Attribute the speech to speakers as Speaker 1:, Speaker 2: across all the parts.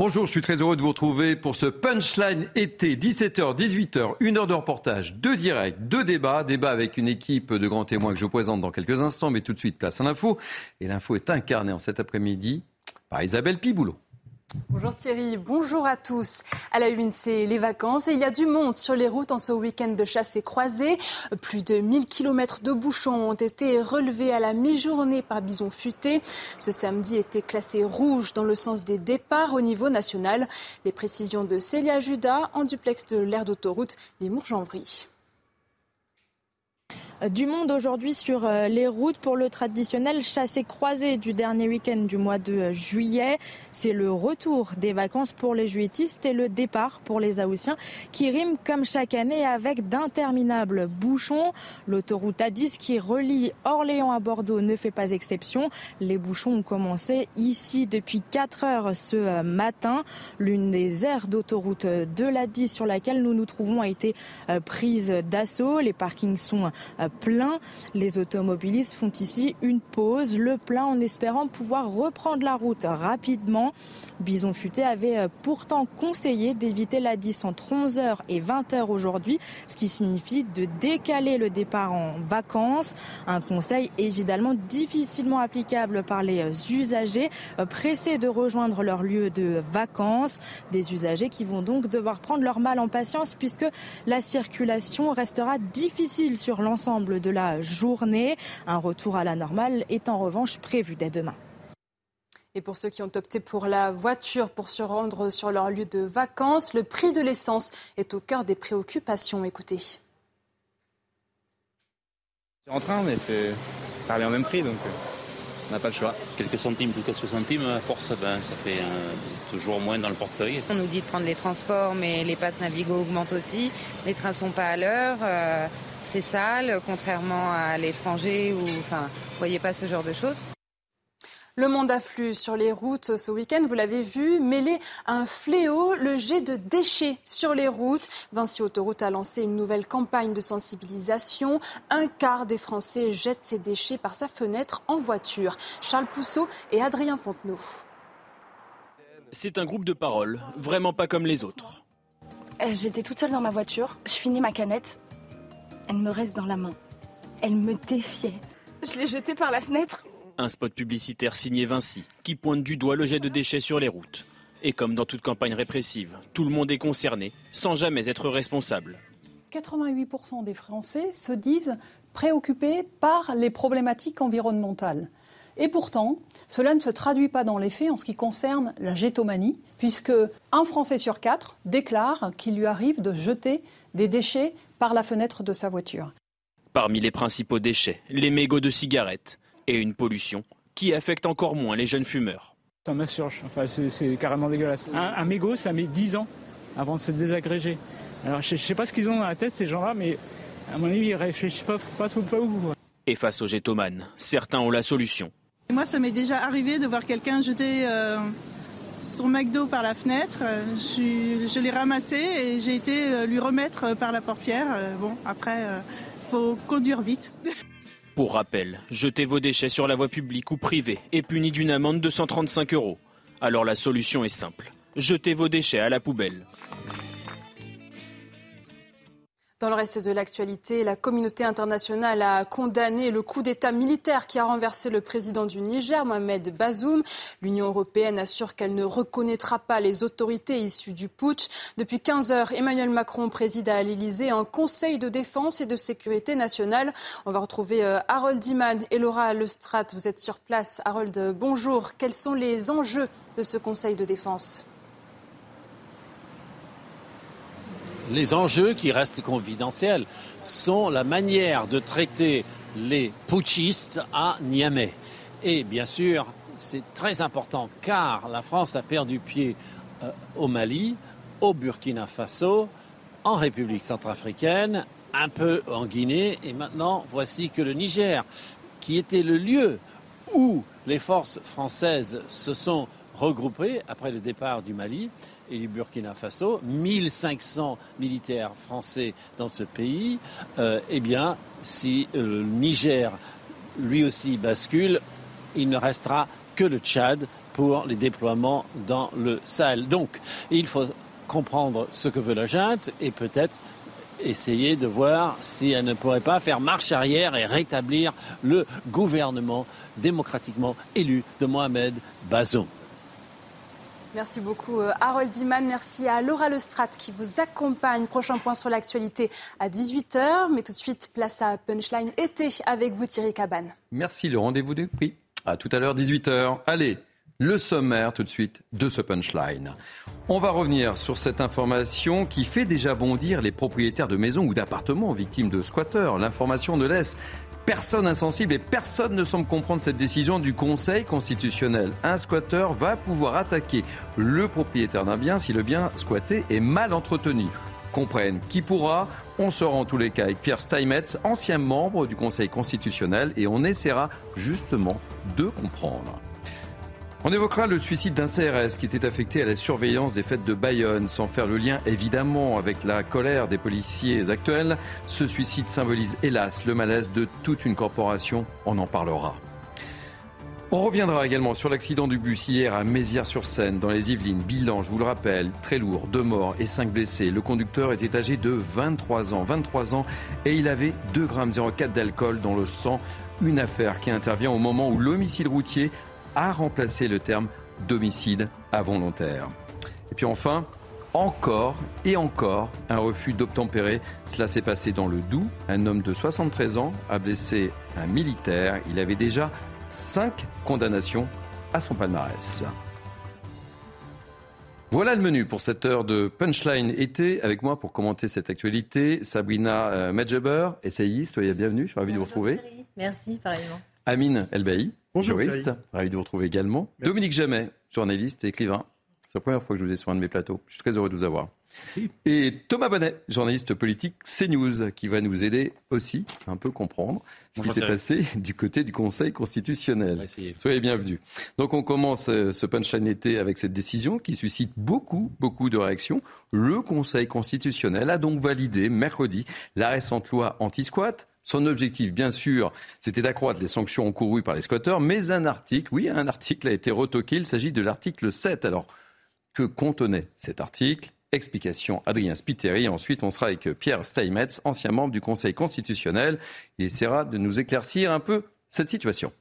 Speaker 1: Bonjour, je suis très heureux de vous retrouver pour ce Punchline été, 17h, 18h, une heure de reportage, deux directs, deux débats, débat avec une équipe de grands témoins que je vous présente dans quelques instants, mais tout de suite place à l'info. Et l'info est incarnée en cet après-midi par Isabelle Piboulot.
Speaker 2: Bonjour Thierry, bonjour à tous. À la une, les vacances et il y a du monde sur les routes en ce week-end de chasse et croisée. Plus de 1000 km de bouchons ont été relevés à la mi-journée par Bison Futé. Ce samedi était classé rouge dans le sens des départs au niveau national. Les précisions de Célia Judas en duplex de l'aire d'autoroute Les Mourges-en-Brie.
Speaker 3: Du monde aujourd'hui sur euh, les routes pour le traditionnel chassé-croisé du dernier week-end du mois de juillet. C'est le retour des vacances pour les juilletistes et le départ pour les Haussiens qui riment comme chaque année avec d'interminables bouchons. L'autoroute A10 qui relie Orléans à Bordeaux ne fait pas exception. Les bouchons ont commencé ici depuis 4 heures ce euh, matin. L'une des aires d'autoroute de l'A10 sur laquelle nous nous trouvons a été euh, prise d'assaut. Les parkings sont plein. Les automobilistes font ici une pause, le plein en espérant pouvoir reprendre la route rapidement. Bison Futé avait euh, pourtant conseillé d'éviter la 10 entre 11h et 20h aujourd'hui, ce qui signifie de décaler le départ en vacances. Un conseil évidemment difficilement applicable par les euh, usagers euh, pressés de rejoindre leur lieu de vacances. Des usagers qui vont donc devoir prendre leur mal en patience puisque la circulation restera difficile sur l'ensemble de la journée. Un retour à la normale est en revanche prévu dès demain.
Speaker 2: Et pour ceux qui ont opté pour la voiture pour se rendre sur leur lieu de vacances, le prix de l'essence est au cœur des préoccupations. Écoutez. C'est
Speaker 4: en train, mais ça revient au même prix, donc euh, on n'a pas le choix.
Speaker 5: Quelques centimes, quelques centimes, à force, ben, ça fait euh, toujours moins dans le portefeuille.
Speaker 6: On nous dit de prendre les transports, mais les passes Navigo augmentent aussi. Les trains sont pas à l'heure. Euh, c'est sale, contrairement à l'étranger où, enfin, vous voyez pas ce genre de choses.
Speaker 2: Le monde afflue sur les routes ce week-end, vous l'avez vu, mêlé à un fléau, le jet de déchets sur les routes. Vinci Autoroute a lancé une nouvelle campagne de sensibilisation. Un quart des Français jettent ses déchets par sa fenêtre en voiture. Charles Pousseau et Adrien Fontenot.
Speaker 7: C'est un groupe de paroles, vraiment pas comme les autres.
Speaker 8: Euh, j'étais toute seule dans ma voiture, je finis ma canette elle me reste dans la main. Elle me défiait. Je l'ai jetée par la fenêtre.
Speaker 7: Un spot publicitaire signé Vinci, qui pointe du doigt le jet de déchets sur les routes. Et comme dans toute campagne répressive, tout le monde est concerné, sans jamais être responsable.
Speaker 9: 88% des Français se disent préoccupés par les problématiques environnementales. Et pourtant, cela ne se traduit pas dans les faits en ce qui concerne la gétomanie, puisque un Français sur quatre déclare qu'il lui arrive de jeter des déchets par la fenêtre de sa voiture.
Speaker 7: Parmi les principaux déchets, les mégots de cigarettes et une pollution qui affecte encore moins les jeunes fumeurs.
Speaker 10: Ça m'insurge, enfin, c'est carrément dégueulasse. Un, mégot, ça met 10 ans avant de se désagréger. Alors je ne sais pas ce qu'ils ont dans la tête, ces gens-là, mais à mon avis, ils réfléchissent pas, pas, pas où.
Speaker 7: Et face aux gétomanes, certains ont la solution.
Speaker 11: Moi, ça m'est déjà arrivé de voir quelqu'un jeter euh, son McDo par la fenêtre. Je, l'ai ramassé et j'ai été euh, lui remettre par la portière. Euh, bon, après, faut conduire vite.
Speaker 7: Pour rappel, jeter vos déchets sur la voie publique ou privée est puni d'une amende de 135 euros. Alors la solution est simple. Jetez vos déchets à la poubelle.
Speaker 2: Dans le reste de l'actualité, la communauté internationale a condamné le coup d'État militaire qui a renversé le président du Niger, Mohamed Bazoum. L'Union européenne assure qu'elle ne reconnaîtra pas les autorités issues du putsch. Depuis 15 heures, Emmanuel Macron préside à l'Élysée un conseil de défense et de sécurité nationale. On va retrouver euh, Harold Iman et Laura Lestrat. Vous êtes sur place. Harold, bonjour. Quels sont les enjeux de ce conseil de défense?
Speaker 12: Les enjeux qui restent confidentiels sont la manière de traiter les putschistes à Niamey. Et bien sûr, c'est très important car la France a perdu pied euh, au Mali, au Burkina Faso, en République centrafricaine, un peu en Guinée et maintenant voici que le Niger, qui était le lieu où les forces françaises se sont regroupées après le départ du Mali, et du Burkina Faso, 1500 militaires français dans ce pays, euh, eh bien, si euh, le Niger lui aussi bascule, il ne restera que le Tchad pour les déploiements dans le Sahel. Donc, il faut comprendre ce que veut la junte et peut-être essayer de voir si elle ne pourrait pas faire marche arrière et rétablir le gouvernement démocratiquement élu de Mohamed Bazoum.
Speaker 2: Merci beaucoup euh, Harold Diman. Merci à Laura Lestrade qui vous accompagne. Prochain point sur l'actualité à 18h. Mais tout de suite, place à Punchline été avec vous Thierry Cabane.
Speaker 1: Merci, le rendez-vous de prix. À tout à l'heure, 18h. Allez, le sommaire tout de suite de ce punchline. On va revenir sur cette information qui fait déjà bondir les propriétaires de maisons ou d'appartements victimes de squatteurs. L'information ne laisse personne insensible et personne ne semble comprendre cette décision du Conseil constitutionnel. Un squatteur va pouvoir attaquer le propriétaire d'un bien si le bien squatté est mal entretenu. Comprenne qui pourra. On sera en tous les cas avec Pierre Steinmetz, ancien membre du Conseil constitutionnel, et on essaiera justement de comprendre. On évoquera le suicide d'un CRS qui était affecté à la surveillance des fêtes de Bayonne, sans faire le lien évidemment avec la colère des policiers actuels. Ce suicide symbolise hélas le malaise de toute une corporation, on en parlera. On reviendra également sur l'accident du bus hier à Mézières-sur-Seine, dans les Yvelines. Bilan, je vous le rappelle, très lourd, deux morts et cinq blessés. Le conducteur était âgé de 23 ans, 23 ans, et il avait 2,04 g d'alcool dans le sang. Une affaire qui intervient au moment où l'homicide routier a remplacé le terme d'homicide involontaire. Et puis enfin, encore et encore un refus d'obtempérer. Cela s'est passé dans le Doubs. Un homme de 73 ans a blessé un militaire. Il avait déjà cinq condamnations à son palmarès. Voilà le menu pour cette heure de Punchline été. Avec moi pour commenter cette actualité, Sabrina euh, Medjeber, essayiste. Soyez bienvenue, je suis ravi de vous retrouver.
Speaker 13: Merci, pareillement.
Speaker 1: Amine Elbaï,
Speaker 14: Bonjour,
Speaker 1: juriste, ravi de vous retrouver également. Dominique Jamet, journaliste et écrivain. C'est la première fois que je vous ai sur un de mes plateaux. Je suis très heureux de vous avoir. Et Thomas Bonnet, journaliste politique CNews, qui va nous aider aussi à un peu comprendre ce qui s'est passé du côté du Conseil constitutionnel. Soyez bienvenus. Donc on commence euh, ce punchline été avec cette décision qui suscite beaucoup, beaucoup de réactions. Le Conseil constitutionnel a donc validé mercredi la récente loi anti-squat son objectif, bien sûr, c'était d'accroître les sanctions encourues par les squatteurs, mais un article, oui, un article a été retoqué. Il s'agit de l'article 7. Alors, que contenait cet article? Explication Adrien Spiteri. Ensuite, on sera avec Pierre Steinmetz, ancien membre du Conseil constitutionnel. Il essaiera de nous éclaircir un peu cette situation.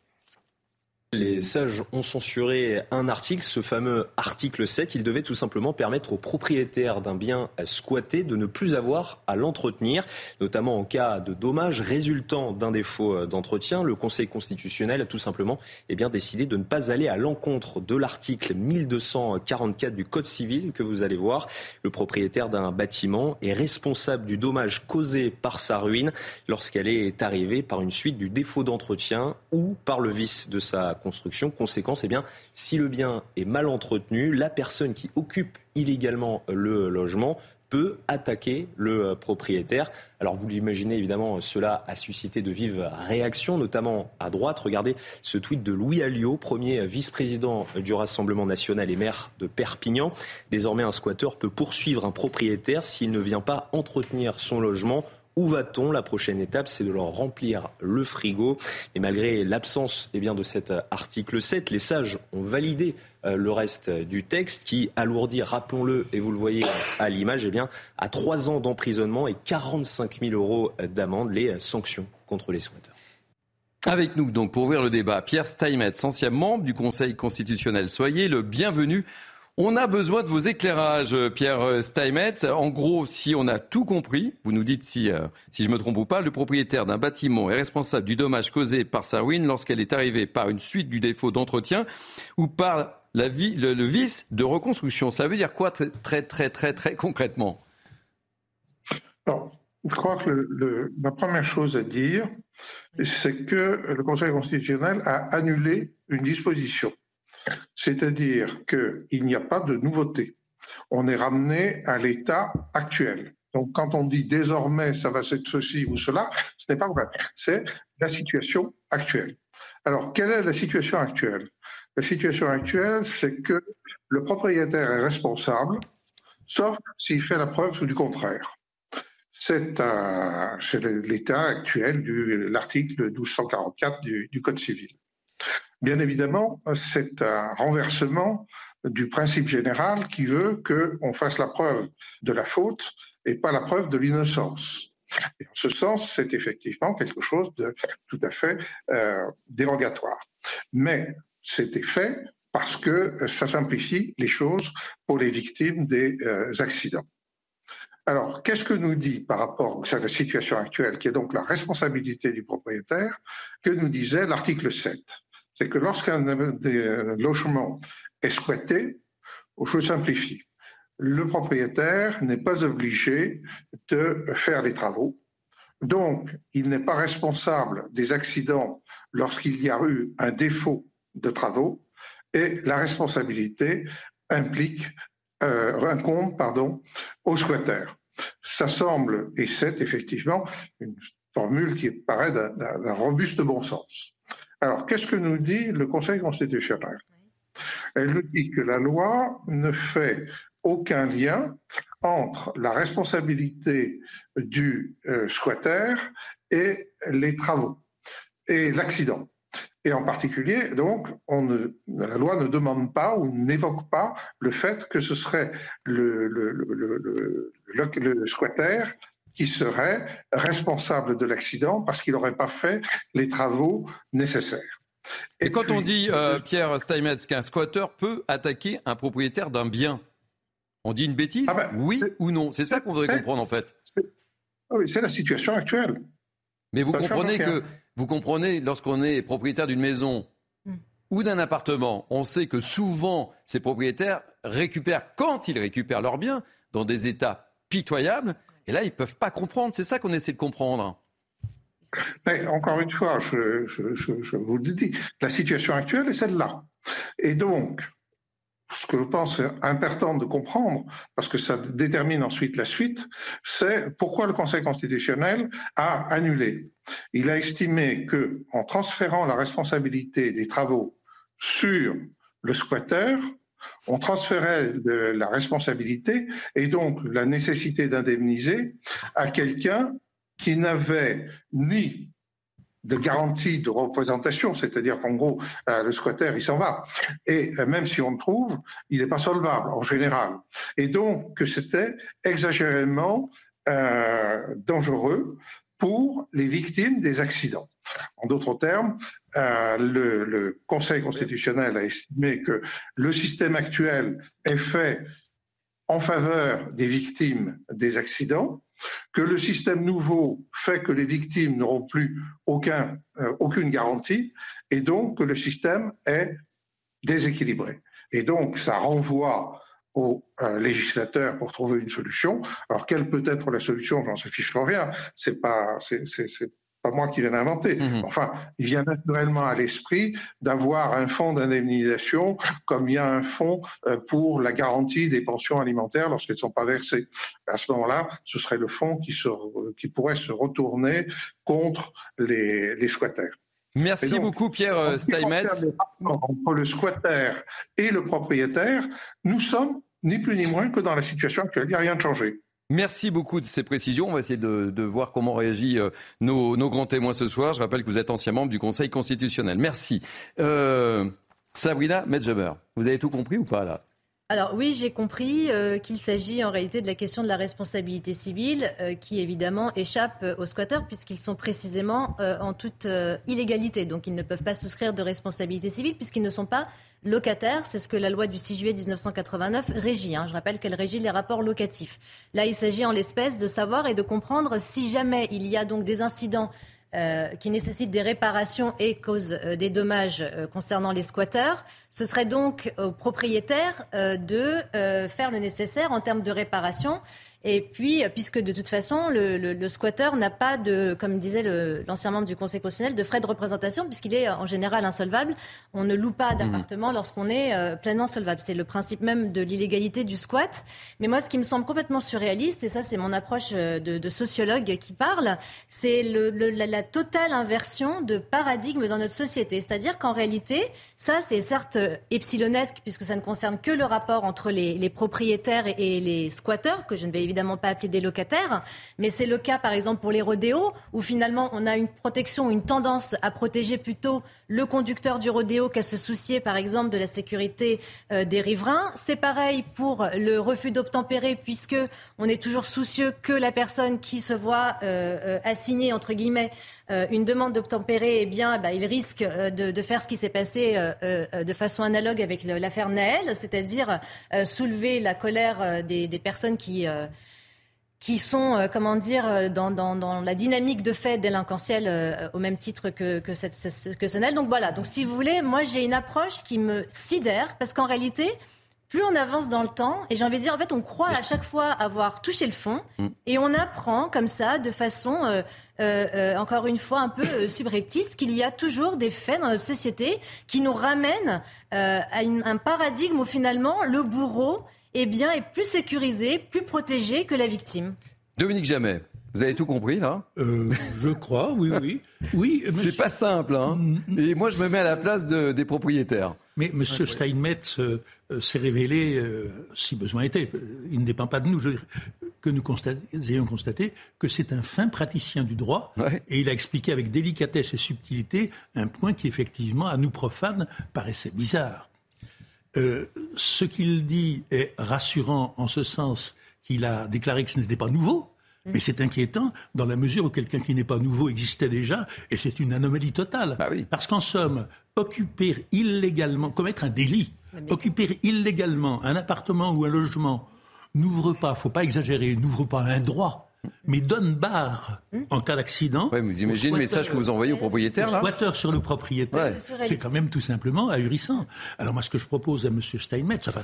Speaker 15: Les sages ont censuré un article, ce fameux article 7. Il devait tout simplement permettre aux propriétaires d'un bien squatté de ne plus avoir à l'entretenir, notamment en cas de dommages résultant d'un défaut d'entretien. Le Conseil constitutionnel a tout simplement eh bien, décidé de ne pas aller à l'encontre de l'article 1244 du Code civil que vous allez voir. Le propriétaire d'un bâtiment est responsable du dommage causé par sa ruine lorsqu'elle est arrivée par une suite du défaut d'entretien ou par le vice de sa construction. Conséquence, eh bien, si le bien est mal entretenu, la personne qui occupe illégalement le logement peut attaquer le propriétaire. Alors vous l'imaginez évidemment, cela a suscité de vives réactions, notamment à droite. Regardez ce tweet de Louis Alliot, premier vice-président du Rassemblement national et maire de Perpignan. Désormais, un squatteur peut poursuivre un propriétaire s'il ne vient pas entretenir son logement où va-t-on? La prochaine étape, c'est de leur remplir le frigo. Et malgré l'absence eh bien, de cet article 7, les sages ont validé euh, le reste du texte qui alourdit, rappelons-le, et vous le voyez à l'image, eh bien, à trois ans d'emprisonnement et 45 000 euros d'amende les sanctions contre les squatteurs.
Speaker 1: Avec nous, donc, pour ouvrir le débat, Pierre Steinmetz, ancien membre du Conseil constitutionnel. Soyez le bienvenu on a besoin de vos éclairages, Pierre Steinmetz. En gros, si on a tout compris, vous nous dites si, euh, si je me trompe ou pas, le propriétaire d'un bâtiment est responsable du dommage causé par sa ruine lorsqu'elle est arrivée par une suite du défaut d'entretien ou par le, vice de reconstruction. Cela veut dire quoi très très très très, très concrètement?
Speaker 14: Je crois que la première chose à dire, c'est que le Conseil constitutionnel a annulé une disposition. C'est-à-dire qu'il n'y a pas de nouveauté. On est ramené à l'état actuel. Donc quand on dit désormais ça va être ceci ou cela, ce n'est pas vrai. C'est la situation actuelle. Alors quelle est la situation actuelle? La situation actuelle, c'est que le propriétaire est responsable, sauf s'il fait la preuve du contraire. C'est l'état actuel de l'article 1244 du Code civil. Bien évidemment, c'est un renversement du principe général qui veut qu'on fasse la preuve de la faute et pas la preuve de l'innocence. Et en ce sens, c'est effectivement quelque chose de tout à fait euh, dérogatoire. Mais c'était fait parce que ça simplifie les choses pour les victimes des euh, accidents. Alors, qu'est-ce que nous dit par rapport à la situation actuelle, qui est donc la responsabilité du propriétaire, que nous disait l'article 7 C'est que lorsqu'un logement est squatté, je simplifie, le propriétaire n'est pas obligé de faire les travaux. Donc, il n'est pas responsable des accidents lorsqu'il y a eu un défaut de travaux et la responsabilité implique, euh, incombe pardon, au squatter. Ça semble, et c'est effectivement une formule qui paraît d'un robuste bon sens. Alors, qu'est-ce que nous dit le Conseil constitutionnel? Elle nous dit que la loi ne fait aucun lien entre la responsabilité du euh, squatter et les travaux et l'accident. Et en particulier, donc, on la loi ne demande pas ou n'évoque pas le fait que ce serait le, le squatter qui serait responsable de l'accident parce qu'il n'aurait pas fait les travaux nécessaires.
Speaker 1: Et, quand on dit, euh, Pierre Steinmetz, qu'un squatter peut attaquer un propriétaire d'un bien, on dit une bêtise? Ah ben, Oui ou non? C'est ça qu'on voudrait comprendre en fait.
Speaker 14: Ah oui, c'est la situation actuelle.
Speaker 1: Mais vous comprenez que, vous comprenez, lorsqu'on est propriétaire d'une maison hmm. ou d'un appartement, on sait que souvent ces propriétaires récupèrent, quand ils récupèrent leurs biens, dans des états pitoyables. Et là, ils ne peuvent pas comprendre. C'est ça qu'on essaie de comprendre.
Speaker 14: Mais encore une fois, je, vous le dis, la situation actuelle est celle-là. Et donc, ce que je pense important de comprendre, parce que ça détermine ensuite la suite, c'est pourquoi le Conseil constitutionnel a annulé. Il a estimé que, en transférant la responsabilité des travaux sur le squatter, on transférait de la responsabilité et donc la nécessité d'indemniser à quelqu'un qui n'avait ni de garantie de représentation, c'est-à-dire qu'en gros, euh, le squatter, il s'en va. Et euh, même si on le trouve, il n'est pas solvable en général. Et donc, que c'était exagérément euh, dangereux pour les victimes des accidents. En d'autres termes, le, le, Conseil constitutionnel a estimé que le système actuel est fait en faveur des victimes des accidents, que le système nouveau fait que les victimes n'auront plus euh, aucune garantie, et donc que le système est déséquilibré. Et donc ça renvoie aux euh, législateurs pour trouver une solution. Alors quelle peut être la solution? J'en sais fiche rien. C'est pas, c'est, pas moi qui viens d'inventer. Mhm. Enfin, il vient naturellement à l'esprit d'avoir un fonds d'indemnisation comme il y a un fonds euh, pour la garantie des pensions alimentaires lorsqu'elles ne sont pas versées. À ce moment-là, ce serait le fonds qui, se, qui pourrait se retourner contre les, les squatters.
Speaker 1: Merci beaucoup Pierre Steinmetz.
Speaker 14: Entre le squatter et le propriétaire, nous sommes ni plus ni moins que dans la situation actuelle. Il n'y a rien de changé.
Speaker 1: Merci beaucoup de ces précisions. On va essayer de, voir comment réagissent euh, nos, grands témoins ce soir. Je rappelle que vous êtes ancien membre du Conseil constitutionnel. Merci. Euh, Sabrina Medjeber, vous avez tout compris ou pas là?
Speaker 13: Alors oui, j'ai compris euh, qu'il s'agit en réalité de la question de la responsabilité civile qui évidemment échappe aux squatteurs puisqu'ils sont précisément en toute illégalité. Donc ils ne peuvent pas souscrire de responsabilité civile puisqu'ils ne sont pas locataire. C'est ce que la loi du 6 juillet 1989 régit. Hein. Je rappelle qu'elle régit les rapports locatifs. Là, il s'agit en l'espèce de savoir et de comprendre si jamais il y a donc des incidents euh, qui nécessitent des réparations et causent euh, des dommages euh, concernant les squatteurs. Ce serait donc aux propriétaires de faire le nécessaire en termes de réparation et puis, euh, puisque de toute façon, le, le, le squatteur n'a pas de, comme disait l'ancien membre du Conseil constitutionnel, de frais de représentation, puisqu'il est en général insolvable. On ne loue pas d'appartement lorsqu'on est euh, pleinement solvable. C'est le principe même de l'illégalité du squat. Mais moi, ce qui me semble complètement surréaliste, et ça, c'est mon approche euh, de, de, sociologue qui parle, c'est la, la totale inversion de paradigme dans notre société. C'est-à-dire qu'en réalité, ça, c'est certes epsilonesque, puisque ça ne concerne que le rapport entre les, les propriétaires et, et les squatteurs, que je ne vais évidemment évidemment pas appeler des locataires, mais c'est le cas par exemple pour les rodéos, où finalement on a une protection, une tendance à protéger plutôt le conducteur du rodéo qu'à se soucier par exemple de la sécurité euh, des riverains. C'est pareil pour le refus d'obtempérer, puisque on est toujours soucieux que la personne qui se voit euh, euh, assignée entre guillemets une demande d'obtempérer, eh bien, bah, il risque de, faire ce qui s'est passé de façon analogue avec l'affaire Naël, c'est-à-dire soulever la colère des, personnes qui qui sont, comment dire, dans, la dynamique de fait délinquentielle au même titre que, que, cette, que Naël. Donc voilà, donc si vous voulez, moi j'ai une approche qui me sidère, parce qu'en réalité, plus on avance dans le temps, et j'ai envie de dire, en fait, on croit à chaque fois avoir touché le fond, mm. et on apprend comme ça, de façon, euh, euh, euh, encore une fois, un peu subreptice, qu'il y a toujours des faits dans notre société qui nous ramènent à un paradigme où finalement le bourreau eh bien, est plus sécurisé, plus protégé que la victime.
Speaker 1: Dominique Jamais. Vous avez tout compris là?
Speaker 16: Je crois, oui, oui. oui
Speaker 1: C'est pas simple, hein. Et moi, je me mets à la place des propriétaires.
Speaker 16: Mais M. Steinmetz euh, euh, s'est révélé, euh, si besoin était, il ne dépend pas de nous, je veux dire, que nous ayons constaté que c'est un fin praticien du droit, et il a expliqué avec délicatesse et subtilité un point qui, effectivement, à nous profanes, paraissait bizarre. Ce qu'il dit est rassurant en ce sens qu'il a déclaré que ce n'était pas nouveau, mais c'est inquiétant dans la mesure où quelqu'un qui n'est pas nouveau existait déjà, et c'est une anomalie totale.
Speaker 1: Bah oui.
Speaker 16: Parce qu'en somme, occuper illégalement, commettre un délit, occuper illégalement un appartement ou un logement, n'ouvre pas, faut pas exagérer, n'ouvre pas un droit mais donne barre hmm. en cas d'accident.
Speaker 1: vous imaginez le message que vous envoyez au propriétaire là
Speaker 16: Squatteur sur le propriétaire, c'est quand même tout simplement ahurissant. Alors moi, ce que je propose à M. Steinmetz, enfin,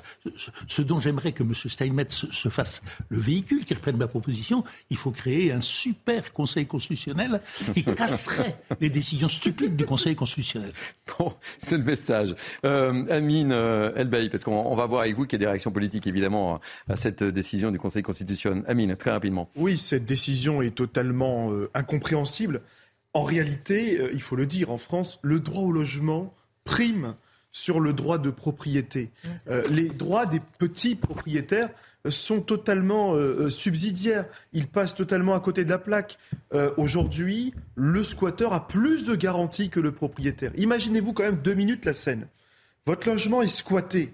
Speaker 16: ce dont j'aimerais que M. Steinmetz se fasse le véhicule qui reprenne ma proposition, il faut créer un super Conseil constitutionnel qui casserait les décisions stupides du Conseil constitutionnel.
Speaker 1: Bon, c'est le message. Euh, Amine euh, Elbaï, parce qu'on va voir avec vous qu'il y a des réactions politiques évidemment à cette décision du Conseil constitutionnel. Amine, très rapidement.
Speaker 17: Oui, cette décision est totalement euh, incompréhensible. En réalité, euh, il faut le dire, en France, le droit au logement prime sur le droit de propriété. Euh, les droits des petits propriétaires sont totalement subsidiaires. Ils passent totalement à côté de la plaque. Aujourd'hui, le squatteur a plus de garanties que le propriétaire. Imaginez-vous quand même deux minutes la scène. Votre logement est squatté.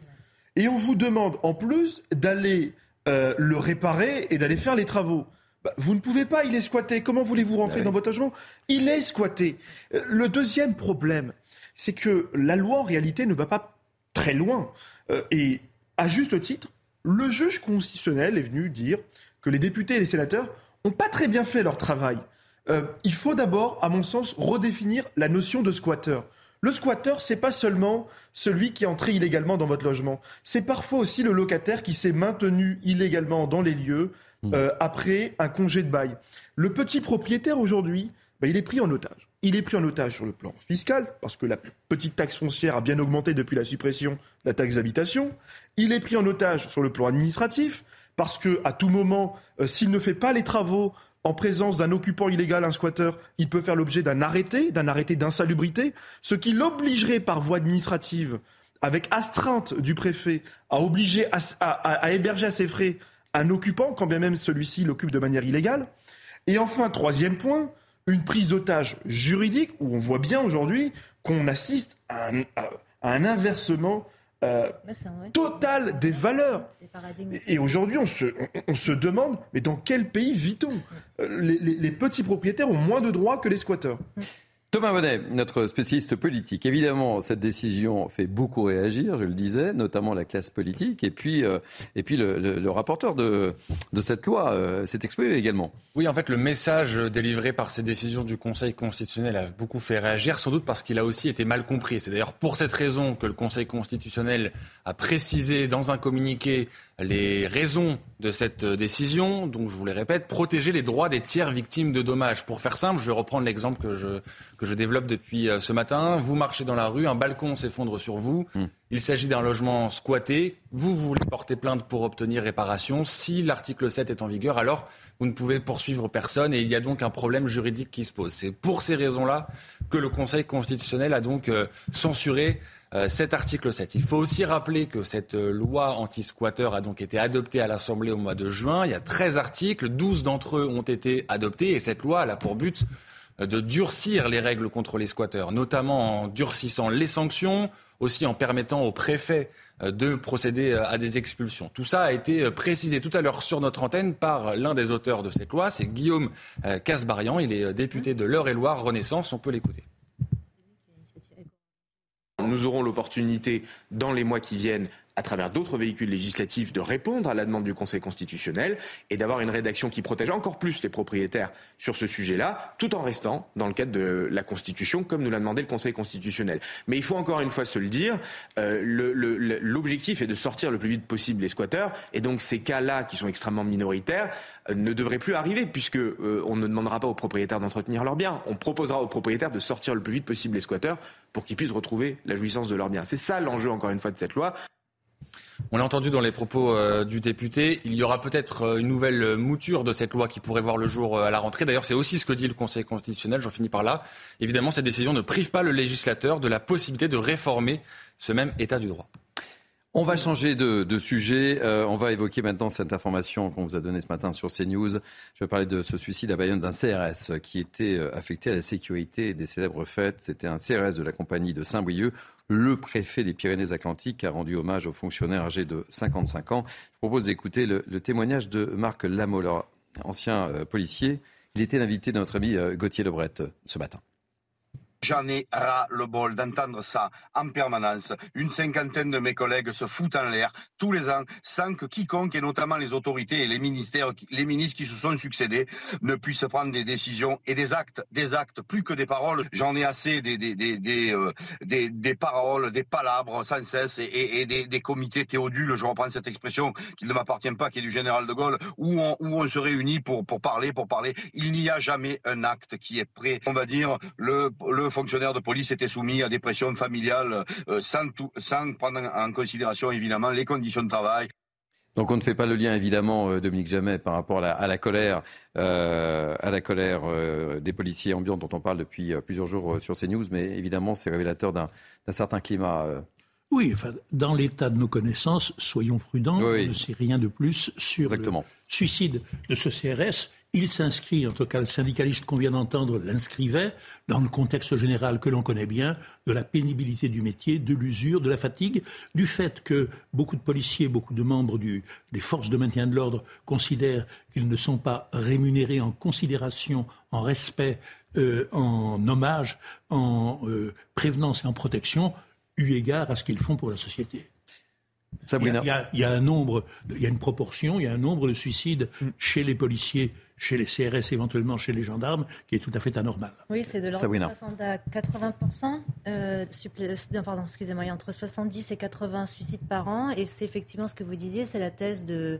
Speaker 17: Et on vous demande en plus d'aller le réparer et d'aller faire les travaux. Bah, vous ne pouvez pas, il est squatté. Comment voulez-vous rentrer bah dans votre logement? Il est squatté. Euh, le deuxième problème, c'est que la loi, en réalité, ne va pas très loin. Euh, et à juste titre, le juge constitutionnel est venu dire que les députés et les sénateurs n'ont pas très bien fait leur travail. Euh, il faut d'abord, à mon sens, redéfinir la notion de squatteur. Le squatteur, c'est pas seulement celui qui est entré illégalement dans votre logement. C'est parfois aussi le locataire qui s'est maintenu illégalement dans les lieux. Euh, après un congé de bail. Le petit propriétaire aujourd'hui, bah, il est pris en otage. Il est pris en otage sur le plan fiscal, parce que la petite taxe foncière a bien augmenté depuis la suppression de la taxe d'habitation. Il est pris en otage sur le plan administratif, parce que à tout moment, euh, s'il ne fait pas les travaux en présence d'un occupant illégal, un squatteur, il peut faire l'objet d'un arrêté, d'un arrêté d'insalubrité, ce qui l'obligerait par voie administrative, avec astreinte du préfet, à obliger à héberger à ses frais un occupant, quand bien même celui-ci l'occupe de manière illégale. Et enfin, troisième point, une prise d'otage juridique, où on voit bien aujourd'hui qu'on assiste à un, inversement euh, total des valeurs. Et aujourd'hui, on se, on, se, demande, mais dans quel pays vit-on? Euh, les, les, petits propriétaires ont moins de droits que les squatteurs.
Speaker 1: Thomas Bonnet, notre spécialiste politique. Évidemment, cette décision fait beaucoup réagir, je le disais, notamment la classe politique. Et puis, euh, et puis le, rapporteur de, de, cette loi euh, s'est exprimé également.
Speaker 18: Oui, en fait, le message délivré par ces décisions du Conseil constitutionnel a beaucoup fait réagir, sans doute parce qu'il a aussi été mal compris. C'est d'ailleurs pour cette raison que le Conseil constitutionnel a précisé dans un communiqué les raisons de cette décision. Donc, je vous les répète, protéger les droits des tiers victimes de dommages. Pour faire simple, je vais reprendre l'exemple que je, que je développe depuis euh, ce matin. Vous marchez dans la rue, un balcon s'effondre sur vous. Hmm. Il s'agit d'un logement squatté. Vous voulez porter plainte pour obtenir réparation. Si l'article 7 est en vigueur, alors vous ne pouvez poursuivre personne et il y a donc un problème juridique qui se pose. C'est pour ces raisons-là que le Conseil constitutionnel a donc euh, censuré cet article 7. Il faut aussi rappeler que cette loi anti-squatter a donc été adoptée à l'Assemblée au mois de juin. Il y a 13 articles, 12 d'entre eux ont été adoptés et cette loi a pour but de durcir les règles contre les squatteurs, notamment en durcissant les sanctions, aussi en permettant aux préfets euh, de procéder euh, à des expulsions. Tout ça a été euh, précisé tout à l'heure sur notre antenne par l'un des auteurs de cette loi, c'est Guillaume Casbarian. Il est député de l'Eure-et-Loire Renaissance. On peut l'écouter.
Speaker 19: Nous aurons l'opportunité dans les mois qui viennent à travers d'autres véhicules législatifs, de répondre à la demande du Conseil constitutionnel et d'avoir une rédaction qui protège encore plus les propriétaires sur ce sujet-là, tout en restant dans le cadre de la Constitution, comme nous l'a demandé le Conseil constitutionnel. Mais il faut encore une fois se le dire, euh, l'objectif est de sortir le plus vite possible les squatteurs, et donc ces cas-là, qui sont extrêmement minoritaires, euh, ne devraient plus arriver, puisque euh, on ne demandera pas aux propriétaires d'entretenir leurs biens. On proposera aux propriétaires de sortir le plus vite possible les squatteurs pour qu'ils puissent retrouver la jouissance de leurs biens. C'est ça l'enjeu, encore une fois, de cette loi.
Speaker 18: On l'a entendu dans les propos euh, du député. Il y aura peut-être euh, une nouvelle mouture de cette loi qui pourrait voir le jour euh, à la rentrée. D'ailleurs, c'est aussi ce que dit le Conseil constitutionnel. J'en finis par là. Évidemment, cette décision ne prive pas le législateur de la possibilité de réformer ce même état du droit.
Speaker 1: On va changer de, sujet. on va évoquer maintenant cette information qu'on vous a donnée ce matin sur CNews. Je vais parler de ce suicide à Bayonne d'un CRS qui était affecté à la sécurité des célèbres fêtes. C'était un CRS de la compagnie de Saint-Brieuc le préfet des Pyrénées-Atlantiques a rendu hommage aux fonctionnaires âgés de 55 ans. Je propose d'écouter le, témoignage de Marc Lamolle, ancien euh, policier. Il était l'invité de notre ami euh, Gauthier Lebret euh, ce matin.
Speaker 20: J'en ai ras le bol d'entendre ça en permanence. Une cinquantaine de mes collègues se foutent en l'air tous les ans sans que quiconque, et notamment les autorités et les ministères, les ministres qui se sont succédés, ne puissent prendre des décisions et des actes, des actes plus que des paroles. J'en ai assez des, des, des, des, euh, des, paroles, des palabres sans cesse et, des, des, comités théodules, je reprends cette expression qui ne m'appartient pas, qui est du général de Gaulle, où on, où on se réunit pour, pour parler, pour parler. Il n'y a jamais un acte qui est prêt. On va dire, le, le fonctionnaire de police était soumis à des pressions familiales euh, sans, sans prendre en considération évidemment les conditions de travail.
Speaker 1: Donc on ne fait pas le lien évidemment, euh, Dominique Jamais, par rapport à la, colère, à la colère euh, des policiers ambiants dont on parle depuis plusieurs jours sur CNews, mais évidemment c'est révélateur d'un certain climat.
Speaker 16: Oui, enfin, dans l'état de nos connaissances, soyons prudents, on ne sait rien de plus sur le suicide de ce CRS il s'inscrit, en tout cas le syndicaliste qu'on vient d'entendre l'inscrivait, dans le contexte général que l'on connaît bien, de la pénibilité du métier, de l'usure, de la fatigue, du fait que beaucoup de policiers, beaucoup de membres des forces de maintien de l'ordre considèrent qu'ils ne sont pas rémunérés en considération, en respect, euh, en hommage, en euh, prévenance et en protection, eu égard à ce qu'ils font pour la société. Il y, a, un nombre, il y a une proportion, il y a un nombre de suicides mm. chez les policiers chez les CRS, éventuellement chez les gendarmes, qui est tout à fait anormal.
Speaker 13: Oui, c'est de l'ordre de 60 à 80 euh, pardon, excusez-moi, il y a entre 70 et 80 suicides par an. Et c'est effectivement ce que vous disiez, c'est la thèse de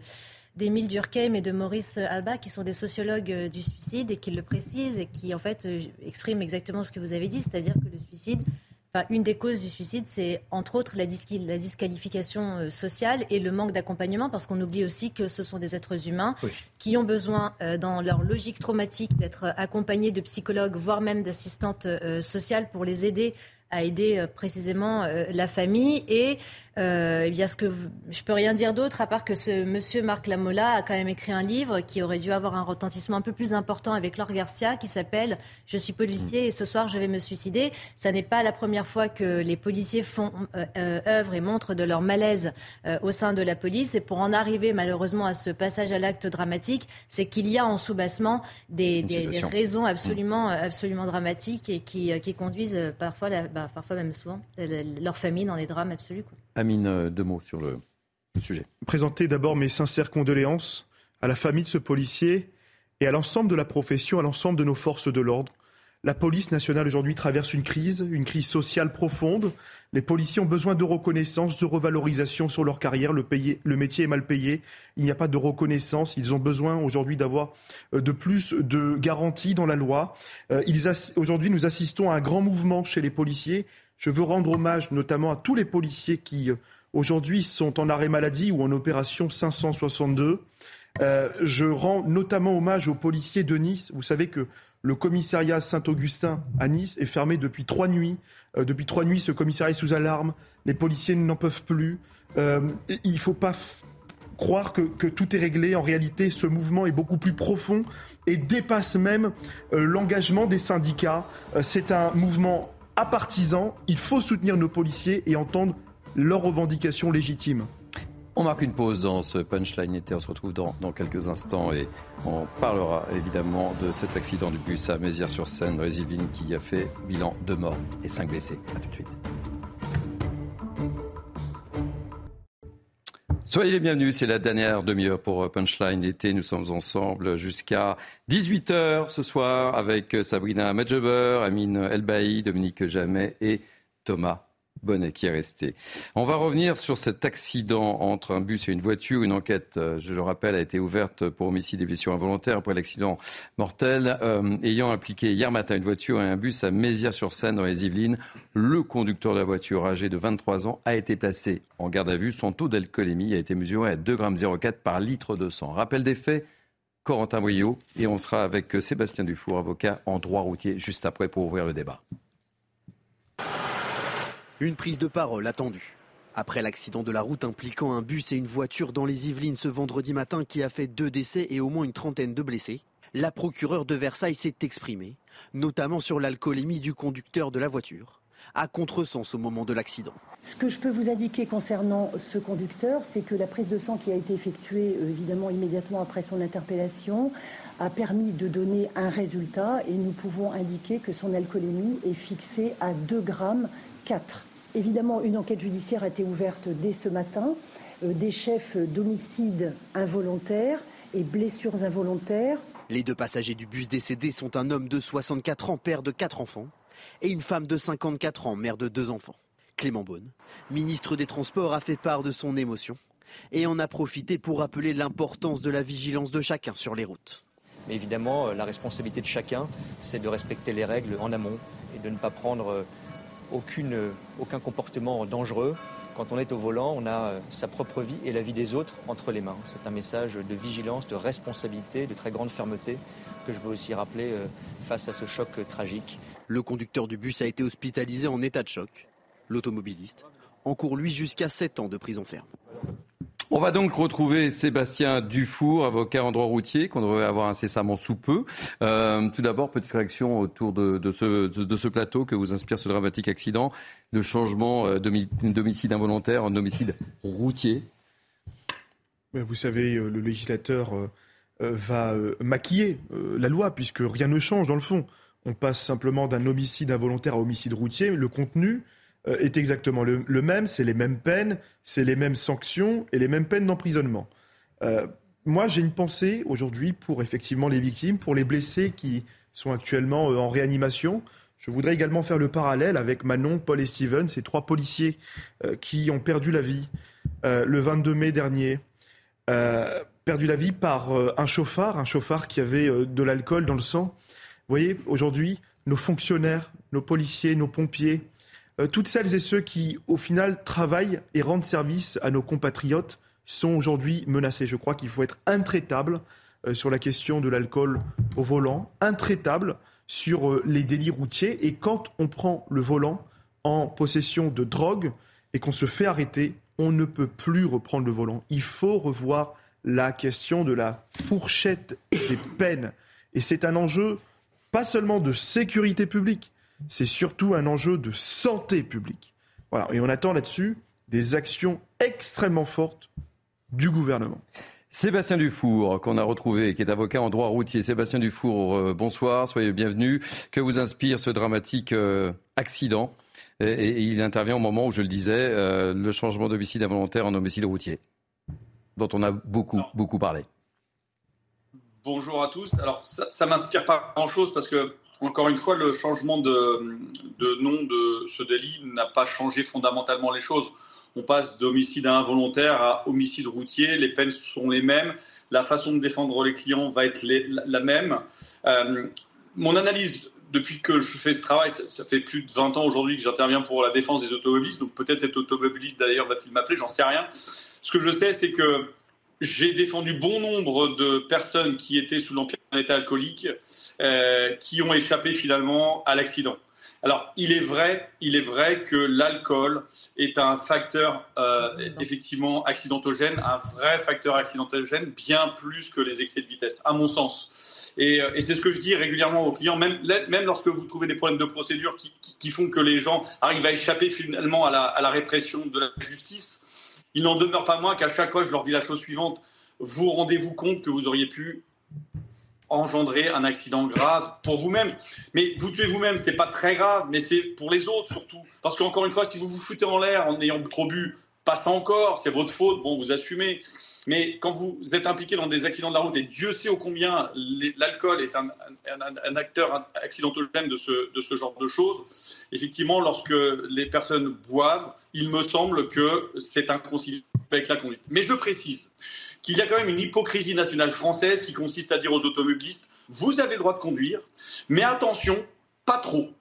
Speaker 13: d'Émile Durkheim et de Maurice Alba, qui sont des sociologues euh, du suicide et qui le précisent et qui, en fait, euh, expriment exactement ce que vous avez dit, c'est-à-dire que le suicide une des causes du suicide, c'est entre autres la, disqualification euh, sociale et le manque d'accompagnement, parce qu'on oublie aussi que ce sont des êtres humains qui ont besoin, euh, dans leur logique traumatique, d'être accompagnés de psychologues, voire même d'assistantes euh, sociales pour les aider à aider précisément la famille. Et euh, eh bien, ce que je peux rien dire d'autre à part que ce monsieur Marc Lamola a quand même écrit un livre qui aurait dû avoir un retentissement un peu plus important avec Laure Garcia, qui s'appelle Je suis policier et ce soir je vais me suicider. Ça n'est pas la première fois que les policiers font euh, euh, œuvre et montrent de leur malaise au sein de la police. Et pour en arriver malheureusement à ce passage à l'acte dramatique, c'est qu'il y a en sous-bassement des, raisons absolument, absolument dramatiques et qui, qui conduisent parfois, bah, parfois même souvent, leur famille dans des drames absolus.
Speaker 1: Amine, euh, deux mots sur le, sujet.
Speaker 17: Présenter d'abord mes sincères condoléances à la famille de ce policier et à l'ensemble de la profession, à l'ensemble de nos forces de l'ordre. La police nationale aujourd'hui traverse une crise, une crise sociale profonde. Les policiers ont besoin de reconnaissance, de revalorisation sur leur carrière. Le, métier est mal payé. Il n'y a pas de reconnaissance. Ils ont besoin aujourd'hui d'avoir euh, de plus de garanties dans la loi. Euh, aujourd'hui, nous assistons à un grand mouvement chez les policiers je veux rendre hommage notamment à tous les policiers qui euh, aujourd'hui sont en arrêt maladie ou en opération 562. Euh, je rends notamment hommage aux policiers de Nice. Vous savez que Le commissariat Saint-Augustin à Nice est fermé depuis trois nuits. Euh, depuis trois nuits, ce commissariat est sous alarme. Les policiers n'en peuvent plus. Il ne faut pas croire que, tout est réglé. En réalité, ce mouvement est beaucoup plus profond et dépasse même l'engagement des syndicats. C'est un mouvement apartisan. Il faut soutenir nos policiers et entendre leurs revendications légitimes.
Speaker 1: On marque une pause dans ce punchline été. On se retrouve dans, quelques instants et on parlera évidemment de cet accident du bus à Mézières-sur-Seine, Résidine, qui a fait bilan de morts et cinq blessés. A tout de suite. Soyez les bienvenus, c'est la dernière demi-heure pour Punchline été. Nous sommes ensemble jusqu'à 18h ce soir avec Sabrina Medjeber, Amine Elbaï, Dominique Jamet et Thomas Bonnet qui est resté. On va revenir sur cet accident entre un bus et une voiture. Une enquête, euh, je le rappelle, a été ouverte pour homicide et blessures involontaires après l'accident mortel euh, ayant impliqué hier matin une voiture et un bus à Mézières-sur-Seine dans les Yvelines. Le conducteur de la voiture, âgé de 23 ans, a été placé en garde à vue. Son taux d'alcoolémie a été mesuré à 2,04 g par litre de sang. Rappel des faits, Corentin Brio, et on sera avec Sébastien Dufour, avocat en droit routier, juste après pour ouvrir le débat.
Speaker 21: Une prise de parole attendue. Après l'accident de la route impliquant un bus et une voiture dans les Yvelines ce vendredi matin qui a fait deux décès et au moins une trentaine de blessés, la procureure de Versailles s'est exprimée, notamment sur l'alcoolémie du conducteur de la voiture, à contresens au moment de l'accident.
Speaker 22: Ce que je peux vous indiquer concernant ce conducteur, c'est que la prise de sang qui a été effectuée euh, évidemment immédiatement après son interpellation a permis de donner un résultat et nous pouvons indiquer que son alcoolémie est fixée à 2 grammes 4. Évidemment, une enquête judiciaire a été ouverte dès ce matin. Euh, des chefs d'homicide involontaire et blessures involontaires.
Speaker 21: Les deux passagers du bus décédé sont un homme de 64 ans, père de quatre enfants, et une femme de 54 ans, mère de deux enfants. Clément Beaune, ministre des Transports, a fait part de son émotion et en a profité pour rappeler l'importance de la vigilance de chacun sur les routes.
Speaker 23: Mais évidemment, euh, la responsabilité de chacun, c'est de respecter les règles en amont et de ne pas prendre euh, aucun comportement dangereux. Quand on est au volant, on a euh, sa propre vie et la vie des autres entre les mains. C'est un message de vigilance, de responsabilité, de très grande fermeté que je veux aussi rappeler euh, face à ce choc tragique.
Speaker 21: Le conducteur du bus a été hospitalisé en état de choc. L'automobiliste encourt lui jusqu'à 7 ans de prison ferme.
Speaker 1: On va donc retrouver Sébastien Dufour, avocat en droit routier, qu'on devrait avoir incessamment sous peu. Euh, tout d'abord, petite réaction autour de, ce, plateau que vous inspire ce dramatique accident, le changement euh, d'homicide involontaire en homicide routier.
Speaker 17: Vous savez, euh, le législateur va maquiller la loi, puisque rien ne change dans le fond. On passe simplement d'un homicide involontaire à homicide routier. Le contenu, est exactement le, même, c'est les mêmes peines, c'est les mêmes sanctions et les mêmes peines d'emprisonnement. Euh, moi, j'ai une pensée aujourd'hui pour effectivement les victimes, pour les blessés qui sont actuellement euh, en réanimation. Je voudrais également faire le parallèle avec Manon, Paul et Steven, ces trois policiers qui ont perdu la vie le 22 mai dernier. perdu la vie par un chauffard, un chauffard qui avait de l'alcool dans le sang. Vous voyez, aujourd'hui, nos fonctionnaires, nos policiers, nos pompiers, euh, toutes celles et ceux qui, au final, travaillent et rendent service à nos compatriotes sont aujourd'hui menacés. Je crois qu'il faut être intraitable euh, sur la question de l'alcool au volant, intraitable sur euh, les délits routiers. Et quand on prend le volant en possession de drogue et qu'on se fait arrêter, on ne peut plus reprendre le volant. Il faut revoir la question de la fourchette des peines. Et c'est un enjeu pas seulement de sécurité publique, c'est surtout un enjeu de santé publique. Voilà. Et on attend là-dessus des actions extrêmement fortes du gouvernement.
Speaker 1: Sébastien Dufour, qu'on a retrouvé, qui est avocat en droit routier. Sébastien Dufour, euh, bonsoir, soyez bienvenu. Que vous inspire ce dramatique euh, accident? Et, il intervient au moment où, je le disais, euh, le changement d'homicide involontaire en homicide routier, dont on a beaucoup, beaucoup parlé.
Speaker 24: Bonjour à tous. Alors, ça, ça m'inspire pas grand-chose parce que encore une fois, le changement de, nom de ce délit n'a pas changé fondamentalement les choses. On passe d'homicide involontaire à homicide routier, les peines sont les mêmes, la façon de défendre les clients va être la même. Euh, mon analyse depuis que je fais ce travail, ça, fait plus de 20 ans aujourd'hui que j'interviens pour la défense des automobilistes, donc peut-être cet automobiliste d'ailleurs va-t-il m'appeler, j'en sais rien. Ce que je sais, c'est que j'ai défendu bon nombre de personnes qui étaient sous l'empire d'un état alcoolique, euh, qui ont échappé finalement à l'accident. Alors, il est vrai, il est vrai que l'alcool est un facteur euh, effectivement accidentogène, un vrai facteur accidentogène, bien plus que les excès de vitesse, à mon sens. Et, euh, c'est ce que je dis régulièrement aux clients, même, même lorsque vous trouvez des problèmes de procédure qui, qui, font que les gens arrivent à échapper finalement à la, à la répression de la justice, il n'en demeure pas moins qu'à chaque fois, je leur dis la chose suivante vous rendez-vous compte que vous auriez pu engendrer un accident grave pour vous-même. Mais vous tuez vous-même, c'est pas très grave, mais c'est pour les autres surtout. Parce qu'encore une fois, si vous vous foutez en l'air en ayant trop bu, passe encore, c'est votre faute, bon, vous assumez. Mais quand vous êtes impliqué dans des accidents de la route, et Dieu sait ô combien l'alcool est un, acteur accidentogène de ce, de ce genre de choses, effectivement, lorsque les personnes boivent, il me semble que c'est inconciliable avec la conduite. Mais je précise, qu'il y a quand même une hypocrisie nationale française qui consiste à dire aux automobilistes vous avez le droit de conduire, mais attention, pas trop.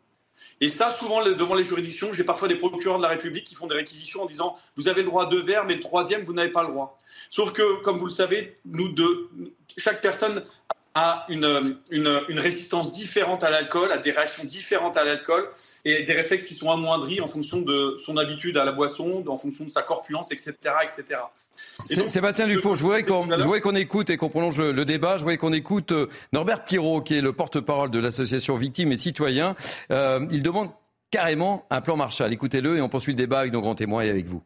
Speaker 24: Et ça, souvent, devant les juridictions, j'ai parfois des procureurs de la République qui font des réquisitions en disant Vous avez le droit à deux verres, mais le troisième, vous n'avez pas le droit. Sauf que, comme vous le savez, nous deux, chaque personne a une, une, résistance différente à l'alcool, a des réactions différentes à l'alcool et des réflexes qui sont amoindris en fonction de son habitude à la boisson, en fonction de sa corpulence, etc. etc.
Speaker 1: Sébastien Dufault, je voudrais qu'on écoute et qu'on prolonge le, débat. Je voudrais qu'on écoute euh, Norbert Pirot, qui est le porte-parole de l'association Victimes et Citoyens. Euh, il demande carrément un plan Marshall. Écoutez-le et on poursuit le débat avec nos grands témoins et avec vous.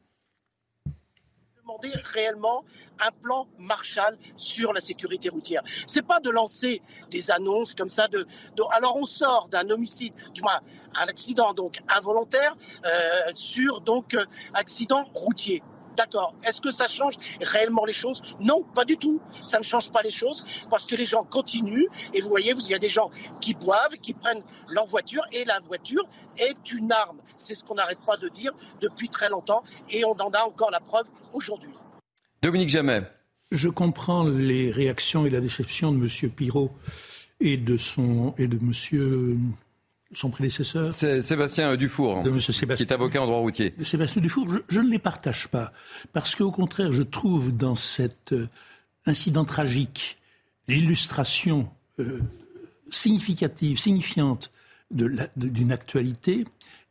Speaker 25: Réellement un plan Marshall sur la sécurité routière. C'est pas de lancer des annonces comme ça. De, alors on sort d'un homicide, du moins un accident donc involontaire euh, sur donc euh, accident routier. D'accord. Est-ce que ça change réellement les choses? Non, pas du tout. Ça ne change pas les choses parce que les gens continuent. Et vous voyez, il y a des gens qui boivent, qui prennent leur voiture et la voiture est une arme. C'est ce qu'on n'arrête pas de dire depuis très longtemps et on en a encore la preuve aujourd'hui.
Speaker 1: Dominique Jamais.
Speaker 16: Je comprends les réactions et la déception de M. Pirot et de son et de M. son prédécesseur.
Speaker 1: C'est Sébastien Dufour,
Speaker 16: de Monsieur Sébastien,
Speaker 1: qui est avocat en droit routier.
Speaker 16: Sébastien Dufour, je, ne les partage pas. Parce qu'au contraire, je trouve dans cet euh, incident tragique l'illustration euh, significative, signifiante d'une actualité.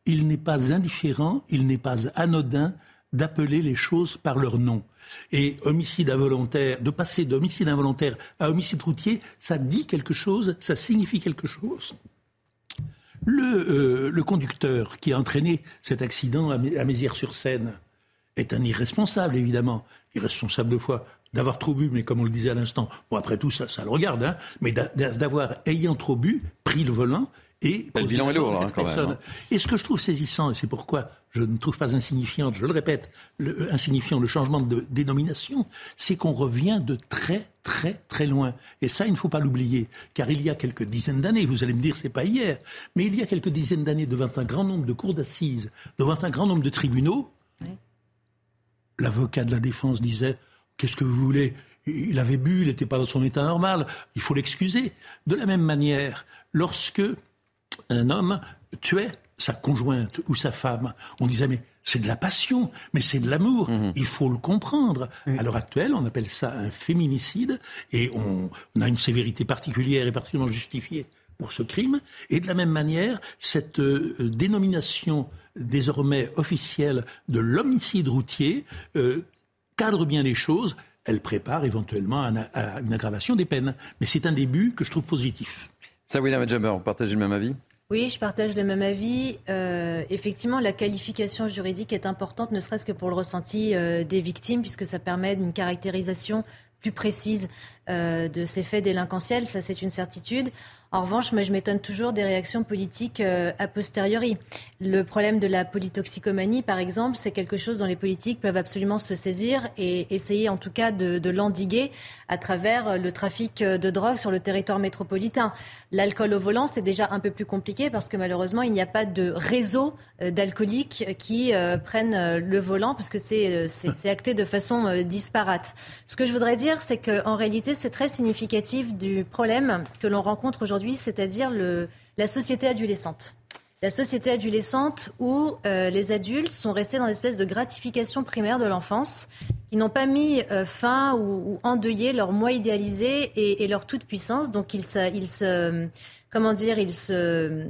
Speaker 16: Il n'est pas indifférent, il n'est pas anodin d'appeler les choses par leur nom. Et homicide involontaire, de passer d'homicide involontaire à homicide routier, ça dit quelque chose, ça signifie quelque chose. Le, euh, conducteur qui a entraîné cet accident à, Mézières-sur-Seine est un irresponsable, évidemment. Irresponsable de fois d'avoir trop bu, mais comme on le disait à l'instant, après tout ça, ça le regarde, hein, mais d'avoir, ayant trop bu, pris le volant et
Speaker 1: le bilan est lourd, hein, quand même. Hein.
Speaker 16: Et ce que je trouve saisissant, et c'est pourquoi je ne trouve pas insignifiant, je le répète, le, euh, insignifiant le changement de dénomination, c'est qu'on revient de très très très loin. Et ça, il ne faut pas l'oublier, car il y a quelques dizaines d'années, vous allez me dire c'est pas hier, mais il y a quelques dizaines d'années, devant un grand nombre de cours d'assises, devant un grand nombre de tribunaux, l'avocat de la défense disait qu'est-ce que vous voulez? Il avait bu, il n'était pas dans son état normal, il faut l'excuser. De la même manière, lorsque un homme tuait sa conjointe ou sa femme, on disait mais c'est de la passion, mais c'est de l'amour. Mhm. Il faut le comprendre. À l'heure actuelle, on appelle ça un féminicide et on, a une sévérité particulière et particulièrement justifiée pour ce crime. Et de la même manière, cette euh, dénomination désormais officielle de l'homicide routier euh, cadre bien les choses. Elle prépare éventuellement à, une aggravation des peines. Mais c'est un début que je trouve positif.
Speaker 1: Ça, William Jammer, on partage le même avis?
Speaker 13: Oui, je partage le même avis. Euh, effectivement, la qualification juridique est importante, ne serait-ce que pour le ressenti euh, des victimes, puisque ça permet une caractérisation plus précise euh, de ces faits délinquentiels. Ça, c'est une certitude. En revanche, moi, je m'étonne toujours des réactions politiques euh, a posteriori. Le problème de la polytoxicomanie, par exemple, c'est quelque chose dont les politiques peuvent absolument se saisir et essayer, en tout cas, de, l'endiguer à travers le trafic de drogue sur le territoire métropolitain. L'alcool au volant, c'est déjà un peu plus compliqué parce que malheureusement, il n'y a pas de réseau euh, d'alcooliques qui euh, prennent le volant parce que c'est acté de façon disparate. Ce que je voudrais dire, c'est qu'en réalité, c'est très significatif du problème que l'on rencontre aujourd'hui c'est-à-dire la société adolescente. La société adolescente où euh, les adultes sont restés dans l'espèce de gratification primaire de l'enfance qui n'ont pas mis fin ou, endeuillé leur moi idéalisé et, leur toute puissance. Donc ils ils se comment dire, ils se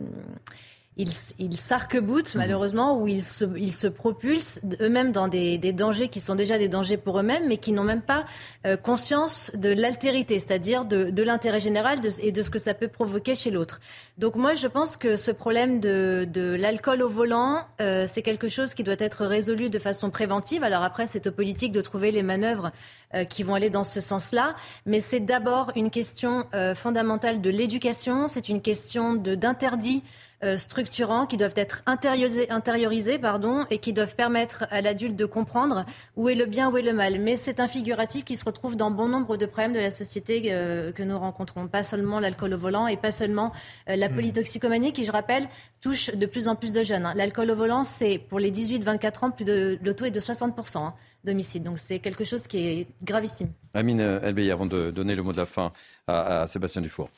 Speaker 13: ils, s'arc-boutent mhm. malheureusement ou ils se, ils se propulsent eux-mêmes dans des, des, dangers qui sont déjà des dangers pour eux-mêmes, mais qui n'ont même pas euh, conscience de l'altérité, c'est-à-dire de, de l'intérêt général et de ce que ça peut provoquer chez l'autre. Donc moi, je pense que ce problème de, de l'alcool au volant, euh, c'est quelque chose qui doit être résolu de façon préventive. Alors après, c'est aux politiques de trouver les manœuvres euh, qui vont aller dans ce sens-là, mais c'est d'abord une question fondamentale de l'éducation, c'est une question d'interdit euh, structurants qui doivent être intériorisés, intériorisés pardon, et qui doivent permettre à l'adulte de comprendre où est le bien, où est le mal. Mais c'est un figuratif qui se retrouve dans bon nombre de problèmes de la société euh, que nous rencontrons. Pas seulement l'alcool au volant et pas seulement euh, la hmm. polytoxicomanie qui, je rappelle, touche de plus en plus de jeunes. Hein. L'alcool au volant, c'est pour les 18-24 ans, plus de, le taux est de 60% hein, d'homicide. Donc c'est quelque chose qui est gravissime.
Speaker 1: Amine Elbey, avant de donner le mot de la fin à, à Sébastien Dufour.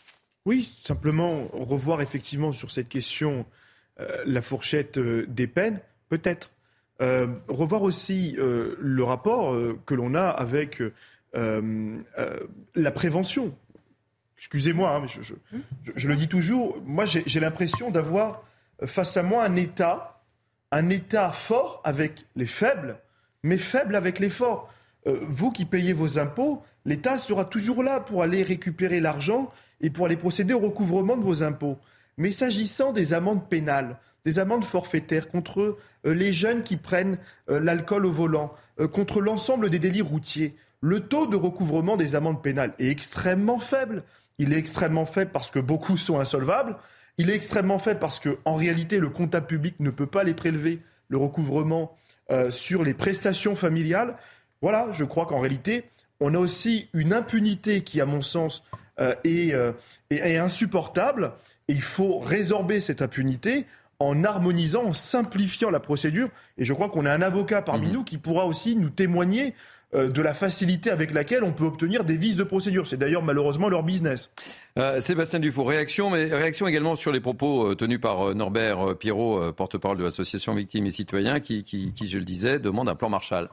Speaker 17: Oui, simplement revoir effectivement sur cette question euh, la fourchette euh, des peines, peut-être. Euh, revoir aussi le rapport que l'on a avec la prévention. Excusez-moi, hein, je, je, le dis toujours, moi j'ai l'impression d'avoir face à moi un État, un État fort avec les faibles, mais faible avec les forts. Vous qui payez vos impôts, l'État sera toujours là pour aller récupérer l'argent et pour aller procéder au recouvrement de vos impôts. Mais s'agissant des amendes pénales, des amendes forfaitaires contre euh, les jeunes qui prennent euh, l'alcool au volant, euh, contre l'ensemble des délits routiers, le taux de recouvrement des amendes pénales est extrêmement faible. Il est extrêmement faible parce que beaucoup sont insolvables. Il est extrêmement faible parce que, en réalité, le comptable public ne peut pas les prélever, le recouvrement sur les prestations familiales. Voilà, je crois qu'en réalité, on a aussi une impunité qui, à mon sens, euh, euh, est, insupportable. Et il faut résorber cette impunité en harmonisant, en simplifiant la procédure. Et je crois qu'on a un avocat parmi mhm. nous qui pourra aussi nous témoigner euh, de la facilité avec laquelle on peut obtenir des vices de procédure. C'est d'ailleurs malheureusement leur business.
Speaker 1: Sébastien Dufour, réaction, mais réaction également sur les propos tenus par Norbert Pierrot, porte-parole de l'association Victimes et Citoyens, qui, qui, je le disais, demande un plan Marshall.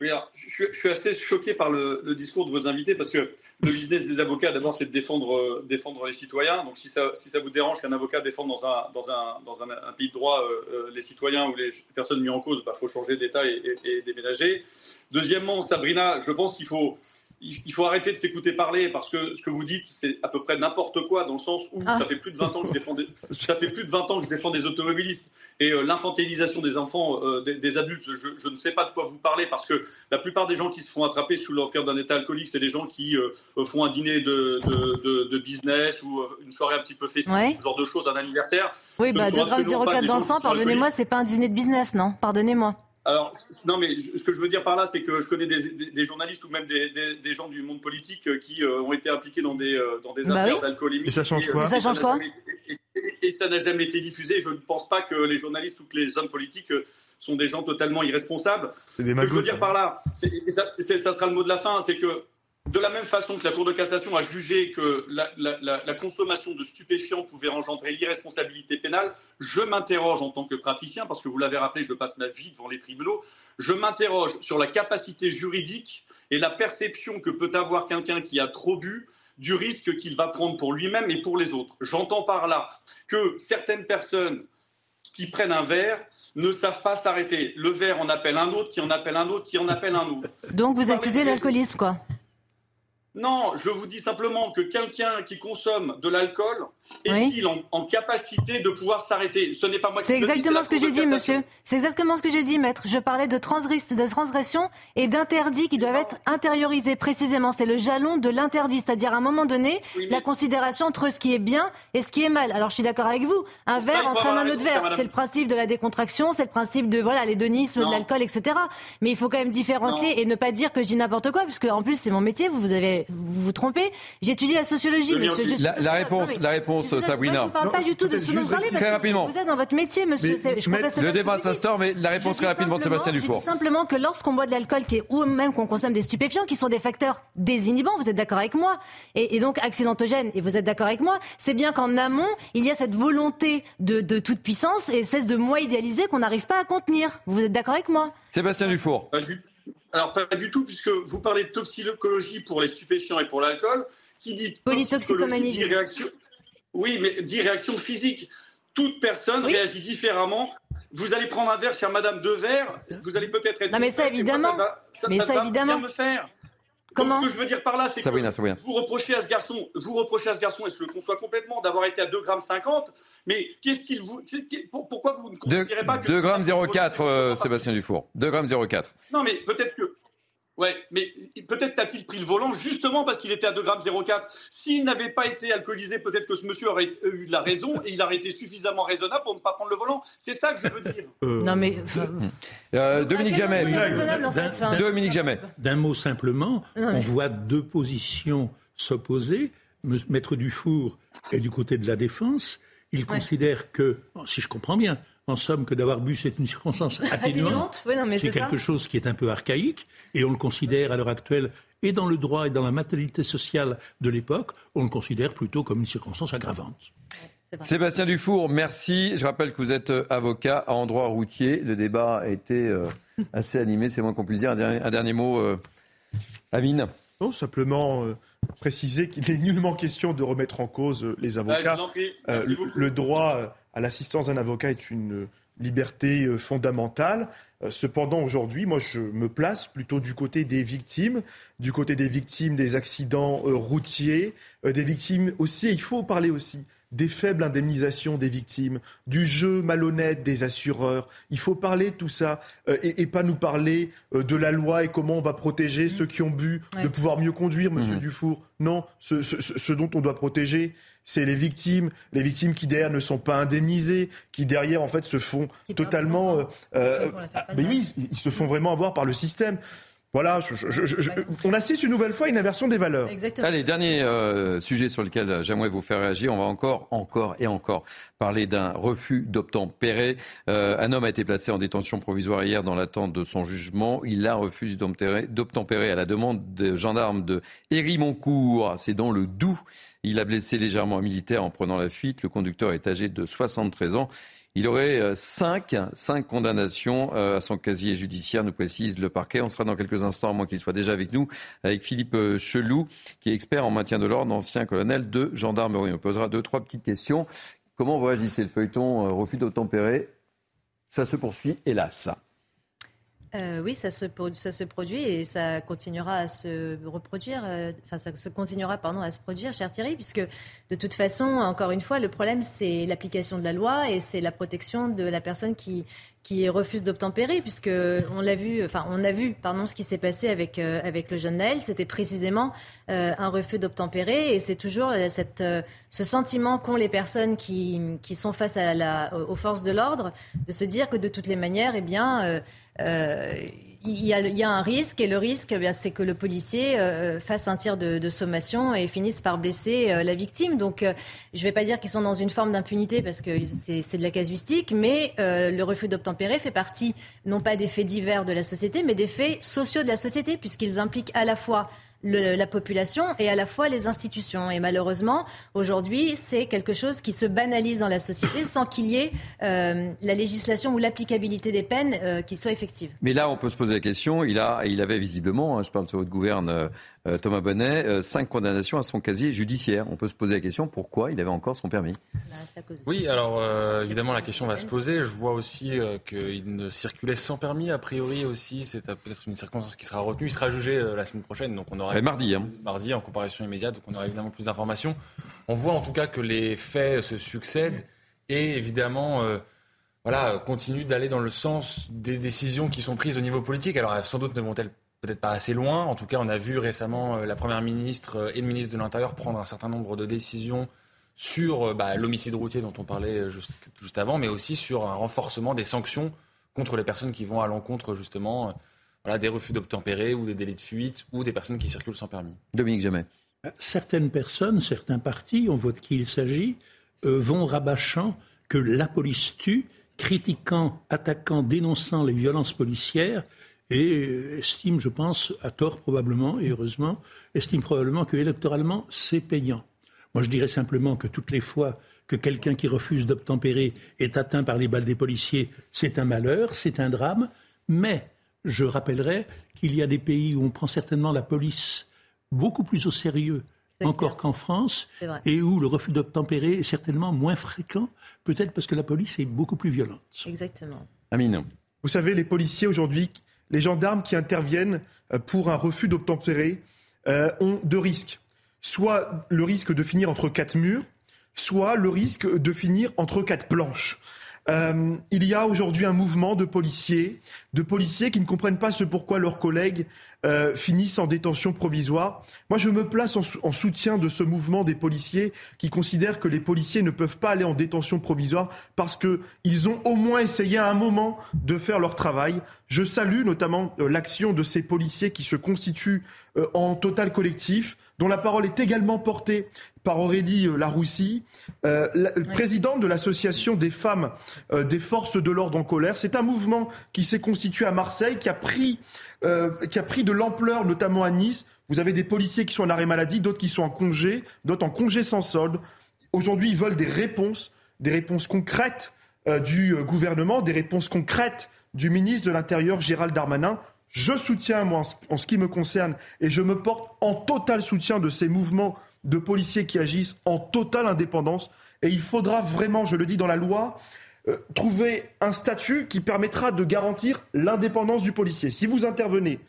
Speaker 24: Oui, je, suis assez choqué par le, discours de vos invités parce que le business des avocats, d'abord, c'est de défendre, euh, défendre les citoyens. Donc, si ça, si ça vous dérange qu'un avocat défende dans un, dans un, dans un, un pays de droit euh, euh, les citoyens ou les personnes mises en cause, il bah, faut changer d'État et, et, déménager. Deuxièmement, Sabrina, je pense qu'il faut il faut arrêter de s'écouter parler parce que ce que vous dites, c'est à peu près n'importe quoi dans le sens où ah. ça fait plus de 20 ans que je défends des, ça fait plus de 20 ans que je défends des automobilistes et euh, l'infantilisation des enfants, euh, des, adultes, je, ne sais pas de quoi vous parlez parce que la plupart des gens qui se font attraper sous l'empire d'un état alcoolique, c'est des gens qui euh, font un dîner de, de, business ou une soirée un petit peu festive, ce genre de choses, un anniversaire.
Speaker 13: Oui, bah 2 grammes 04 dans le sang, pardonnez-moi, c'est pas un dîner de business, non? Pardonnez-moi.
Speaker 24: Alors, non, mais ce que je veux dire par là, c'est que je connais des, journalistes ou même des, gens du monde politique euh, qui euh, ont été impliqués dans des, euh, dans des
Speaker 13: bah
Speaker 24: affaires d'alcoolémie.
Speaker 17: Et ça change quoi
Speaker 13: Ça change quoi
Speaker 24: et, ça n'a jamais été diffusé. Je ne pense pas que les journalistes ou que les hommes politiques sont des gens totalement irresponsables.
Speaker 17: C'est des Ce que
Speaker 24: je veux dire par là, ça, ça, sera le mot de la fin, c'est que de la même façon que la Cour de cassation a jugé que la, consommation de stupéfiants pouvait engendrer l'irresponsabilité pénale, je m'interroge en tant que praticien, parce que vous l'avez rappelé, je passe ma vie devant les tribunaux, je m'interroge sur la capacité juridique et la perception que peut avoir quelqu'un qui a trop bu du risque qu'il va prendre pour lui-même et pour les autres. J'entends par là que certaines personnes qui prennent un verre ne savent pas s'arrêter. Le verre en appelle un autre, qui en appelle un autre, qui en appelle un autre.
Speaker 13: Donc vous accusez l'alcoolisme, quoi
Speaker 24: non, je vous dis simplement que quelqu'un qui consomme de l'alcool est-il en, capacité de pouvoir s'arrêter Ce n'est pas moi
Speaker 13: qui C'est exactement ce que j'ai dit, monsieur. C'est exactement ce que j'ai dit, maître. Je parlais de, de transgression et d'interdit qui doivent être intériorisés précisément. C'est le jalon de l'interdit, c'est-à-dire à un moment donné, la considération entre ce qui est bien et ce qui est mal. Alors je suis d'accord avec vous. Un verre entraîne un autre verre. C'est le principe de la décontraction, c'est le principe de voilà l'hédonisme, de l'alcool, etc. Mais il faut quand même différencier et ne pas dire que je dis n'importe quoi, puisque en plus c'est mon métier. Vous, vous avez vous vous trompez. J'étudie la sociologie, monsieur.
Speaker 1: la, réponse, la réponse, Sabrina.
Speaker 13: Je ne parle pas du tout de ce dont vous parlez.
Speaker 1: Très rapidement.
Speaker 13: Vous êtes dans votre métier, monsieur.
Speaker 1: le débat s'instaure, mais la réponse très rapidement de Sébastien Dufour.
Speaker 13: Je dis simplement que lorsqu'on boit de l'alcool, ou même qu'on consomme des stupéfiants, qui sont des facteurs désinhibants, vous êtes d'accord avec moi, et, donc accidentogènes, et vous êtes d'accord avec moi, c'est bien qu'en amont, il y a cette volonté de, toute puissance et espèce de moi idéalisé qu'on n'arrive pas à contenir. Vous êtes d'accord avec moi?
Speaker 1: Sébastien Dufour.
Speaker 24: Alors, pas du tout, puisque vous parlez de toxicologie pour les stupéfiants et pour l'alcool. Qui dit
Speaker 13: Polytoxicomanie.
Speaker 24: dit réaction. Oui, mais dit réaction physique. Toute personne réagit différemment. Vous allez prendre un verre, chère Madame, deux verres. Vous allez peut-être être.
Speaker 13: Non, mais ça, évidemment. mais ça, évidemment.
Speaker 24: me faire.
Speaker 13: Comment
Speaker 24: ce que je veux dire par là, c'est que vous reprochez à ce garçon, vous reprochez à ce garçon, et je le conçois complètement, d'avoir été à 2,50 grammes, mais qu'est-ce qu'il vous, pourquoi vous ne considérez pas que
Speaker 1: 2 grammes 04, euh, Sébastien Dufour, 2 grammes 04.
Speaker 24: Non, mais peut-être que Ouais, mais peut-être a-t-il pris le volant justement parce qu'il était à 2,04 grammes. S'il n'avait pas été alcoolisé, peut-être que ce monsieur aurait eu la raison et il aurait été suffisamment raisonnable pour ne pas prendre le volant. C'est ça que je veux dire.
Speaker 13: Euh, non mais...
Speaker 1: Euh, Dominique Jamais. Dominique Jamais.
Speaker 16: D'un mot simplement, on voit deux positions s'opposer. Maître Dufour est du côté de la défense. Il considère que, si je comprends bien, en somme, que d'avoir bu, c'est une circonstance atténuante. c'est quelque chose qui est un peu archaïque, et on le considère à l'heure actuelle, et dans le droit et dans la matérialité sociale de l'époque, on le considère plutôt comme une circonstance aggravante.
Speaker 1: Sébastien Dufour, merci. Je rappelle que vous êtes euh, avocat en droit routier. Le débat a été euh, assez animé, c'est moins qu'on puisse dire. Un dernier, mot, euh, Amine
Speaker 17: Non, simplement préciser qu'il n'est nullement question de remettre en cause les avocats. le droit à l'assistance d'un avocat est une liberté euh, fondamentale. Euh, cependant, aujourd'hui, moi, je me place plutôt du côté des victimes, du côté des victimes des accidents euh, routiers, des victimes aussi, il faut parler aussi des faibles indemnisations des victimes, du jeu malhonnête des assureurs. Il faut parler de tout ça et, pas nous parler de la loi et comment on va protéger ceux qui ont bu, de pouvoir mieux conduire, Monsieur mmh. Dufour. Non, ce, dont on doit protéger, c'est les victimes, les victimes qui derrière ne sont pas indemnisées, qui derrière en fait se font totalement, euh, euh, mais oui, ils se font vraiment avoir par le système. Voilà, on assiste une nouvelle fois à une inversion des valeurs.
Speaker 1: Allez, dernier euh, sujet sur lequel j'aimerais vous faire réagir. On va encore, encore et encore parler d'un refus d'obtempérer. un homme a été placé en détention provisoire hier dans l'attente de son jugement. Il a refusé d'obtempérer à la demande des gendarmes de Hérimoncourt. C'est dans le Doubs. Il a blessé légèrement un militaire en prenant la fuite. Le conducteur est âgé de 73 ans. Il aurait euh, cinq, cinq condamnations euh, à son casier judiciaire, nous précise le parquet. On sera dans quelques instants, à moins qu'il soit déjà avec nous, avec Philippe euh, Chelou, qui est expert en maintien de l'ordre, ancien colonel de gendarmerie. On posera deux, trois petites questions. Comment vous réagissez le feuilleton refus d'obtempérer Ça se poursuit, hélas.
Speaker 13: Euh, oui, ça se, produit et ça continuera à se reproduire, euh, enfin ça continuera pardon, à se produire, cher Thierry, puisque de toute façon, encore une fois, le problème c'est l'application de la loi et c'est la protection de la personne qui, qui refuse d'obtempérer, puisque on l'a vu, enfin on a vu, pardon, ce qui s'est passé avec euh, avec le jeune Naël, c'était précisément un refus d'obtempérer. Et c'est toujours cette, ce sentiment qu'ont les personnes qui, qui sont face à la, aux forces de l'ordre de se dire que de toutes les manières, eh bien euh, il y, a, un risque et le risque, eh c'est que le policier euh, fasse un tir de, sommation et finisse par blesser euh, la victime. Donc, je ne vais pas dire qu'ils sont dans une forme d'impunité parce que c'est de la casuistique, mais le refus d'obtempérer fait partie non pas des faits divers de la société, mais des faits sociaux de la société, puisqu'ils impliquent à la fois la population et à la fois les institutions. Et malheureusement, aujourd'hui, c'est quelque chose qui se banalise dans la société sans qu'il y ait euh, la législation ou l'applicabilité des peines euh, qui soit effective.
Speaker 1: Mais là, on peut se poser la question. Il, a, il avait visiblement, hein, je parle sur votre gouverne, euh, Thomas Bonnet, euh, cinq condamnations à son casier judiciaire. On peut se poser la question pourquoi il avait encore son permis?
Speaker 18: Oui, alors euh, évidemment la question va se poser. Je vois aussi qu'il ne circulait sans permis a priori aussi. C'est peut-être une circonstance qui sera retenue. Il sera jugé la semaine prochaine, donc on aura
Speaker 1: mardi, hein.
Speaker 18: mardi en comparaison immédiate, donc on aura évidemment plus d'informations. On voit en tout cas que les faits se succèdent et évidemment voilà, continuent d'aller dans le sens des décisions qui sont prises au niveau politique. Alors sans doute ne vont-elles peut-être pas assez loin. En tout cas, on a vu récemment euh, la Première ministre euh, et le ministre de l'Intérieur prendre un certain nombre de décisions sur euh, bah, l'homicide routier dont on parlait juste, juste, avant, mais aussi sur un renforcement des sanctions contre les personnes qui vont à l'encontre justement voilà, des refus d'obtempérer ou des délais de fuite ou des personnes qui circulent sans permis.
Speaker 1: Dominique Jamais.
Speaker 16: Certaines personnes, certains partis, on voit de qui il s'agit, vont rabâchant que la police tue, critiquant, attaquant, dénonçant les violences policières et estime, je pense, à tort probablement, et heureusement, estime probablement que électoralement, c'est payant. Moi, je dirais simplement que toutes les fois que quelqu'un qui refuse d'obtempérer est atteint par les balles des policiers, c'est un malheur, c'est un drame, mais Je rappellerai qu'il y a des pays où on prend certainement la police beaucoup plus au sérieux encore qu'en France, et où le refus d'obtempérer est certainement moins fréquent, peut-être parce que la police est beaucoup plus violente.
Speaker 13: Exactement.
Speaker 1: Amine.
Speaker 17: Vous savez, les policiers aujourd'hui, les gendarmes qui interviennent euh, pour un refus d'obtempérer euh, ont deux risques. Soit le risque de finir entre quatre murs, soit le risque de finir entre quatre planches. Euh, il y a aujourd'hui un mouvement de policiers, de policiers qui ne comprennent pas ce pourquoi leurs collègues euh, finissent en détention provisoire. Moi, je me place en, soutien de ce mouvement des policiers qui considèrent que les policiers ne peuvent pas aller en détention provisoire parce qu'ils ont au moins essayé à un moment de faire leur travail. Je salue notamment euh, l'action de ces policiers qui se constituent en total collectif dont la parole est également portée par Aurélie euh, Laroussi, euh, présidente de l'association des femmes euh, des forces de l'ordre en colère. C'est un mouvement qui s'est constitué à Marseille, qui a pris, qui a pris de l'ampleur, notamment à Nice. Vous avez des policiers qui sont en arrêt maladie, d'autres qui sont en congé, d'autres en congé sans solde. Aujourd'hui, ils veulent des réponses, des réponses concrètes du gouvernement, des réponses concrètes du ministre de l'Intérieur, Gérald Darmanin. Je soutiens, moi, en ce qui me concerne, et je me porte en total soutien de ces mouvements de policiers qui agissent en totale indépendance. Et il faudra vraiment, je le dis dans la loi, euh, trouver un statut qui permettra de garantir l'indépendance du policier. Si vous intervenez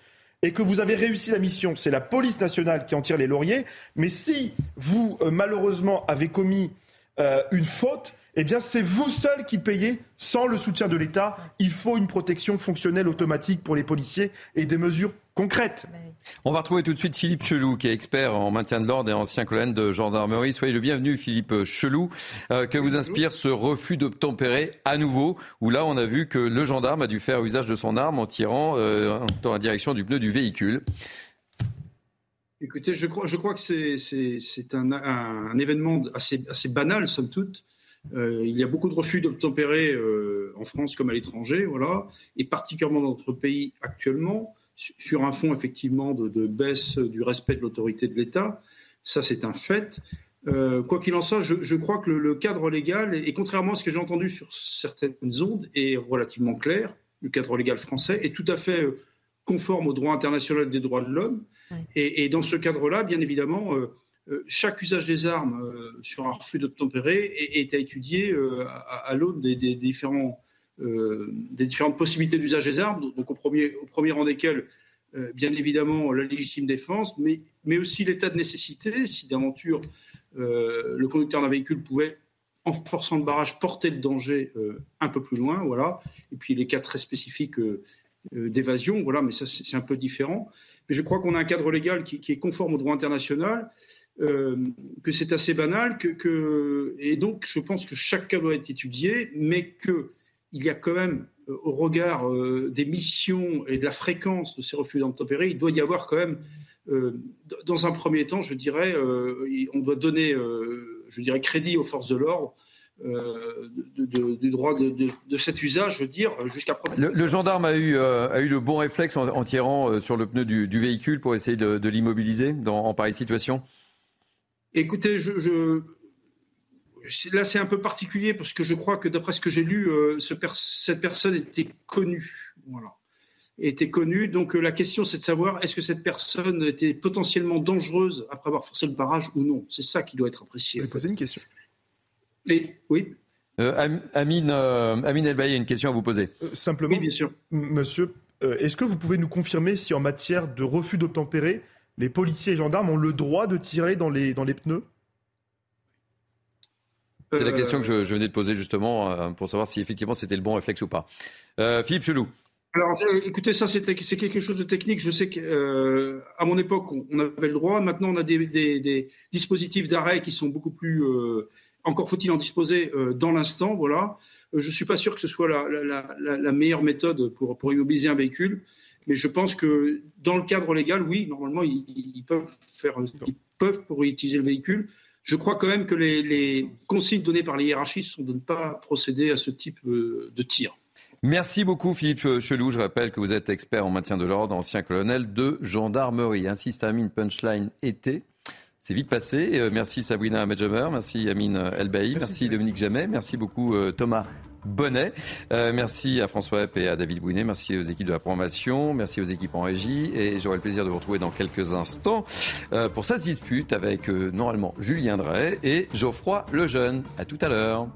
Speaker 17: et que vous avez réussi la mission, c'est la police nationale qui en tire les lauriers. Mais si vous, euh, malheureusement, avez commis euh, une faute, eh bien, c'est vous seul qui payez sans le soutien de l'État. Il faut une protection fonctionnelle automatique pour les policiers et des mesures concrètes.
Speaker 1: On va retrouver tout de suite Philippe Chelou, qui est expert en maintien de l'ordre et ancien colonel de gendarmerie. Soyez le bienvenu, Philippe Chelou. Euh, que vous inspire ce refus d'obtempérer à nouveau, où là, on a vu que le gendarme a dû faire usage de son arme en tirant euh, dans la direction du pneu du véhicule.
Speaker 26: Écoutez, je crois, que c'est un, événement assez, banal, somme toute. Euh, il y a beaucoup de refus d'obtempérer en France comme à l'étranger, voilà, et particulièrement dans notre pays actuellement, sur un fond effectivement de, baisse du respect de l'autorité de l'État. Ça, c'est un fait. Euh, quoi qu'il en soit, je, crois que le, cadre légal, et contrairement à ce que j'ai entendu sur certaines ondes, est relativement clair. Le cadre légal français est tout à fait conforme au droit international des droits de l'homme. Et, dans ce cadre-là, bien évidemment, euh, chaque usage des armes euh, sur un refus d'obtempérer est, à étudier euh, à, l'aune des, différentes possibilités d'usage des armes, donc au premier, rang desquelles, bien évidemment, la légitime défense, mais, aussi l'état de nécessité, si d'aventure le conducteur d'un véhicule pouvait, en forçant le barrage, porter le danger un peu plus loin, voilà. Et puis les cas très spécifiques d'évasion, voilà, mais ça c'est un peu différent. Mais je crois qu'on a un cadre légal qui, est conforme au droit international euh, que c'est assez banal, que, et donc je pense que chaque cas doit être étudié, mais qu'il y a quand même, euh, au regard euh, des missions et de la fréquence de ces refus d'obtempérer, il doit y avoir quand même, dans un premier temps, je dirais, on doit donner, je dirais, crédit aux forces de l'ordre. du droit de, cet usage, je veux dire, jusqu'à
Speaker 1: le, le, gendarme a eu, a eu le bon réflexe en, tirant sur le pneu du, véhicule pour essayer de, l'immobiliser en pareille situation?
Speaker 26: Écoutez, je, là c'est un peu particulier parce que je crois que d'après ce que j'ai lu, euh, cette personne était connue. Voilà. Était connue. Donc euh, la question c'est de savoir est-ce que cette personne était potentiellement dangereuse après avoir forcé le barrage ou non? C'est ça qui doit être apprécié.
Speaker 17: Je vais poser une question.
Speaker 26: Et, oui.
Speaker 1: Euh, Amine, Amine Elbaï a une question à vous poser.
Speaker 17: simplement,
Speaker 26: oui, bien sûr.
Speaker 17: monsieur, est-ce que vous pouvez nous confirmer si en matière de refus d'obtempérer, les policiers et gendarmes ont le droit de tirer dans les, dans les pneus?
Speaker 1: C'est la question que je, venais de poser justement euh, pour savoir si effectivement c'était le bon réflexe ou pas. Euh, Philippe Chelou.
Speaker 26: Alors, euh, écoutez, ça c'est quelque chose de technique. Je sais qu'à mon époque, on avait le droit. Maintenant, on a des, dispositifs d'arrêt qui sont beaucoup plus. encore faut-il en disposer dans l'instant, voilà. je ne suis pas sûr que ce soit la, meilleure méthode pour, pour immobiliser un véhicule. Mais je pense que dans le cadre légal, oui, normalement, ils, peuvent faire, ils peuvent pour utiliser le véhicule. Je crois quand même que les, consignes données par les hiérarchistes sont de ne pas procéder à ce type euh, de tir.
Speaker 1: Merci beaucoup Philippe Chelou. Je rappelle que vous êtes expert en maintien de l'ordre, ancien colonel de gendarmerie. Ainsi se Punchline été. C'est vite passé. merci Sabrina Medjamer, merci Amine Elbaï, merci, Dominique Jamet, merci beaucoup Thomas Bonnet. merci à François Epp et à David Bouinet. Merci aux équipes de la programmation. Merci aux équipes en régie. Et j'aurai le plaisir de vous retrouver dans quelques instants pour Ça se dispute avec normalement Julien Drey et Geoffroy Lejeune. À tout à l'heure.